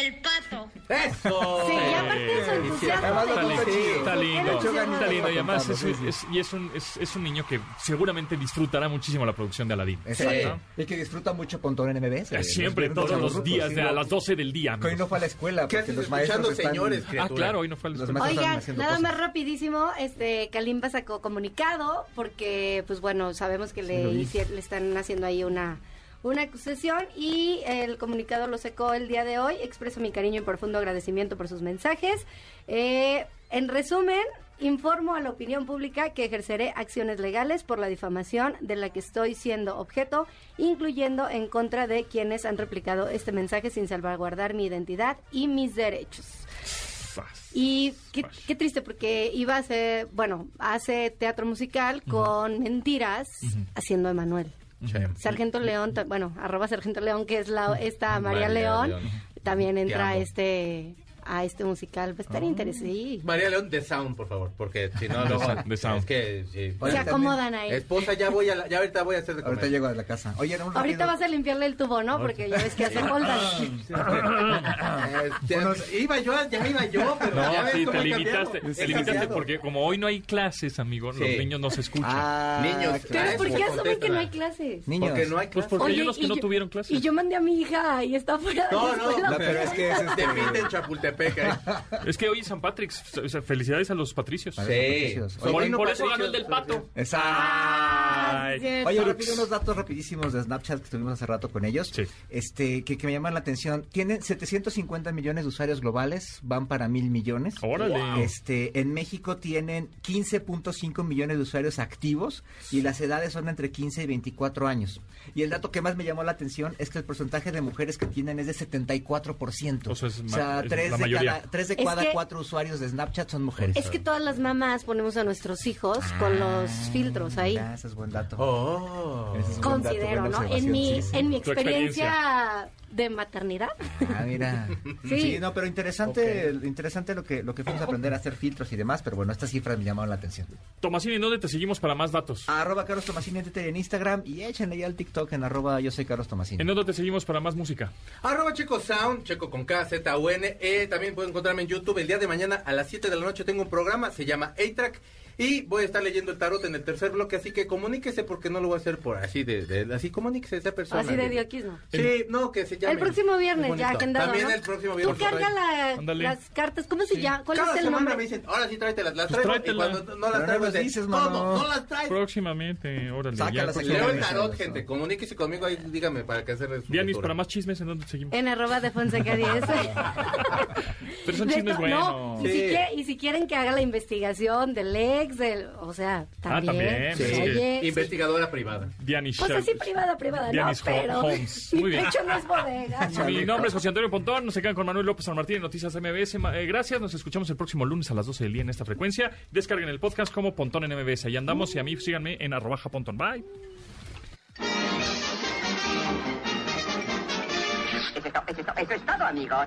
[SPEAKER 6] El pato.
[SPEAKER 3] ¡Eso!
[SPEAKER 4] Sí, y aparte de su entusiasmo.
[SPEAKER 2] Está, lindo,
[SPEAKER 4] Qué
[SPEAKER 2] está lindo y además es, y es un, es, es un niño que seguramente disfrutará muchísimo la producción de Aladdin.
[SPEAKER 5] Exacto. Y que disfruta mucho Pontón en MBS.
[SPEAKER 2] Eh, Siempre, todos los
[SPEAKER 5] grupos,
[SPEAKER 2] días,
[SPEAKER 5] sí,
[SPEAKER 2] de a las 12 del día.
[SPEAKER 5] Que hoy no fue a la escuela
[SPEAKER 3] ¿Qué
[SPEAKER 5] porque
[SPEAKER 3] haces
[SPEAKER 5] los maestros están...
[SPEAKER 3] señores,
[SPEAKER 2] Ah, claro, hoy no fue a la
[SPEAKER 5] Los
[SPEAKER 2] escuela.
[SPEAKER 4] Oigan, nada
[SPEAKER 5] cosas.
[SPEAKER 4] más rapidísimo, este Kalimba sacó comunicado porque, pues bueno, sabemos que le, le están haciendo ahí una, una acusación y el comunicado lo sacó el día de hoy. Expreso mi cariño y profundo agradecimiento por sus mensajes. Eh, en resumen, informo a la opinión pública que ejerceré acciones legales por la difamación de la que estoy siendo objeto, incluyendo en contra de quienes han replicado este mensaje sin salvaguardar mi identidad y mis derechos. Y qué, qué triste porque iba a hacer, bueno, hace teatro musical con mentiras haciendo Emanuel. Sargento León, bueno, arroba Sargento León, que es la esta María,
[SPEAKER 3] María León.
[SPEAKER 6] León.
[SPEAKER 4] también entra este a este musical. Va a estar interesante.
[SPEAKER 3] María León de Sound, por favor, porque si no, luego.
[SPEAKER 2] de Sound.
[SPEAKER 3] Es que. sí.
[SPEAKER 4] Se acomodan ahí.
[SPEAKER 3] Esposa, ya voy a la, ya ahorita voy a hacer de comer.
[SPEAKER 5] Ahorita llego a la casa. Oye,
[SPEAKER 4] Ahorita vas a limpiarle el tubo, ¿no? Porque ya ves que hace falta.
[SPEAKER 3] Este, iba yo, ya iba yo, pero ya
[SPEAKER 2] No,
[SPEAKER 3] ves
[SPEAKER 2] sí,
[SPEAKER 3] cómo
[SPEAKER 2] te limitaste,
[SPEAKER 3] cambiado.
[SPEAKER 2] te limitaste porque como hoy no hay clases, amigo, los niños no se escuchan.
[SPEAKER 5] Ah,
[SPEAKER 3] Niños,
[SPEAKER 4] Pero ¿por qué asumen que no hay clases?
[SPEAKER 5] Niños.
[SPEAKER 3] Porque no hay
[SPEAKER 2] Pues
[SPEAKER 3] clases.
[SPEAKER 2] porque
[SPEAKER 4] Oye,
[SPEAKER 2] hay unos que
[SPEAKER 4] y
[SPEAKER 2] no
[SPEAKER 4] yo-
[SPEAKER 2] tuvieron clases.
[SPEAKER 4] Y yo mandé a mi hija y está fuera de
[SPEAKER 3] No, no,
[SPEAKER 5] pero es que es
[SPEAKER 3] Te
[SPEAKER 5] este...
[SPEAKER 3] pinta ¿eh?
[SPEAKER 2] Es que hoy es San Patrick's. o sea, Felicidades a los patricios.
[SPEAKER 3] Sí.
[SPEAKER 5] Patricios.
[SPEAKER 2] Por, por eso ganó el del pato.
[SPEAKER 5] Exacto.
[SPEAKER 2] Ay.
[SPEAKER 5] Oye, rápido unos datos rapidísimos de Snapchat que estuvimos hace rato con ellos.
[SPEAKER 2] Sí.
[SPEAKER 5] Este, que, que me llaman la atención. Tienen 750 millones de usuarios globales, van para mil millones.
[SPEAKER 2] Órale.
[SPEAKER 5] Este, en México tienen 15.5 millones de usuarios activos y las edades son entre 15 y 24 años. Y el dato que más me llamó la atención es que el porcentaje de mujeres que tienen es de 74%.
[SPEAKER 2] O sea, es ma-
[SPEAKER 5] sea,
[SPEAKER 2] es
[SPEAKER 5] tres
[SPEAKER 2] la
[SPEAKER 5] de,
[SPEAKER 2] mayoría.
[SPEAKER 5] cada, tres de
[SPEAKER 4] Es
[SPEAKER 5] cada
[SPEAKER 4] que-
[SPEAKER 5] cuatro usuarios de Snapchat son mujeres.
[SPEAKER 4] Es que todas las mamás ponemos a nuestros hijos con los filtros ahí.
[SPEAKER 5] Ah, ese es buen dato.
[SPEAKER 3] Oh.
[SPEAKER 5] Ese es un buen dato,
[SPEAKER 4] Considero, ¿no? En mi,
[SPEAKER 5] sí, sí.
[SPEAKER 4] en mi experiencia de maternidad.
[SPEAKER 5] Ah, mira.
[SPEAKER 4] Sí.
[SPEAKER 5] sí. no, pero interesante, interesante lo que lo que fuimos a aprender a hacer filtros y demás, pero bueno, estas cifras me llamaron la atención.
[SPEAKER 2] Tomasini, ¿dónde te seguimos para más datos?
[SPEAKER 5] Arroba Carlos Tomasini en Instagram y échenle ya al TikTok en arroba yo soy Carlos Tomasini.
[SPEAKER 2] ¿En dónde te seguimos para más música?
[SPEAKER 3] Arroba Checo Sound, Checo con K, Z, U, N. Eh, también pueden encontrarme en YouTube. El día de mañana a las 7 de la noche tengo un programa, se llama A-Track. Y voy a estar leyendo el tarot en el tercer bloque, así que comuníquese porque no lo voy a hacer por así de, de- así comuníquese esa persona.
[SPEAKER 4] Así de dioquismo.
[SPEAKER 3] Sí, no, que se llame.
[SPEAKER 4] El próximo viernes ya agendado,
[SPEAKER 3] También
[SPEAKER 4] ¿no?
[SPEAKER 3] el próximo
[SPEAKER 4] Tú
[SPEAKER 3] viernes.
[SPEAKER 4] carga la- las cartas. ¿Cómo se llama? ¿Cuál
[SPEAKER 3] Cada
[SPEAKER 4] es el
[SPEAKER 3] semana
[SPEAKER 4] nombre?
[SPEAKER 3] me dicen, ahora sí tráetelas, las
[SPEAKER 2] Pues
[SPEAKER 3] traigo. Y cuando no las
[SPEAKER 5] no
[SPEAKER 3] traigo,
[SPEAKER 5] dices.
[SPEAKER 3] No las traigo.
[SPEAKER 2] Próximamente, órale.
[SPEAKER 5] Sácalas
[SPEAKER 3] Leo el tarot, gente. Comuníquese conmigo ahí, dígame para que hacerles su
[SPEAKER 2] Dianis, para más chismes, ¿en dónde seguimos?
[SPEAKER 4] En arroba de Fonseca 10.
[SPEAKER 2] Pero son chismes
[SPEAKER 4] no,
[SPEAKER 2] buenos.
[SPEAKER 3] Sí.
[SPEAKER 4] quiere- y si quieren que haga la investigación del ex, del, o sea, también.
[SPEAKER 2] también,
[SPEAKER 3] Sí,
[SPEAKER 4] Oye, sí.
[SPEAKER 3] investigadora privada.
[SPEAKER 2] Dianis
[SPEAKER 4] Pues así privada, privada, no, pero
[SPEAKER 2] Holmes.
[SPEAKER 4] mi
[SPEAKER 2] Muy bien.
[SPEAKER 4] pecho no es bodega.
[SPEAKER 2] Mi nombre es José Antonio Pontón, nos se quedan con Manuel López San Martín en Noticias MBS. Eh, gracias, nos escuchamos el próximo lunes a las 12 del día en esta frecuencia. Descarguen el podcast como Pontón en MBS. Ahí andamos y a mí síganme en arroba Pontón. Bye.
[SPEAKER 12] Eso es, eso es todo, amigos.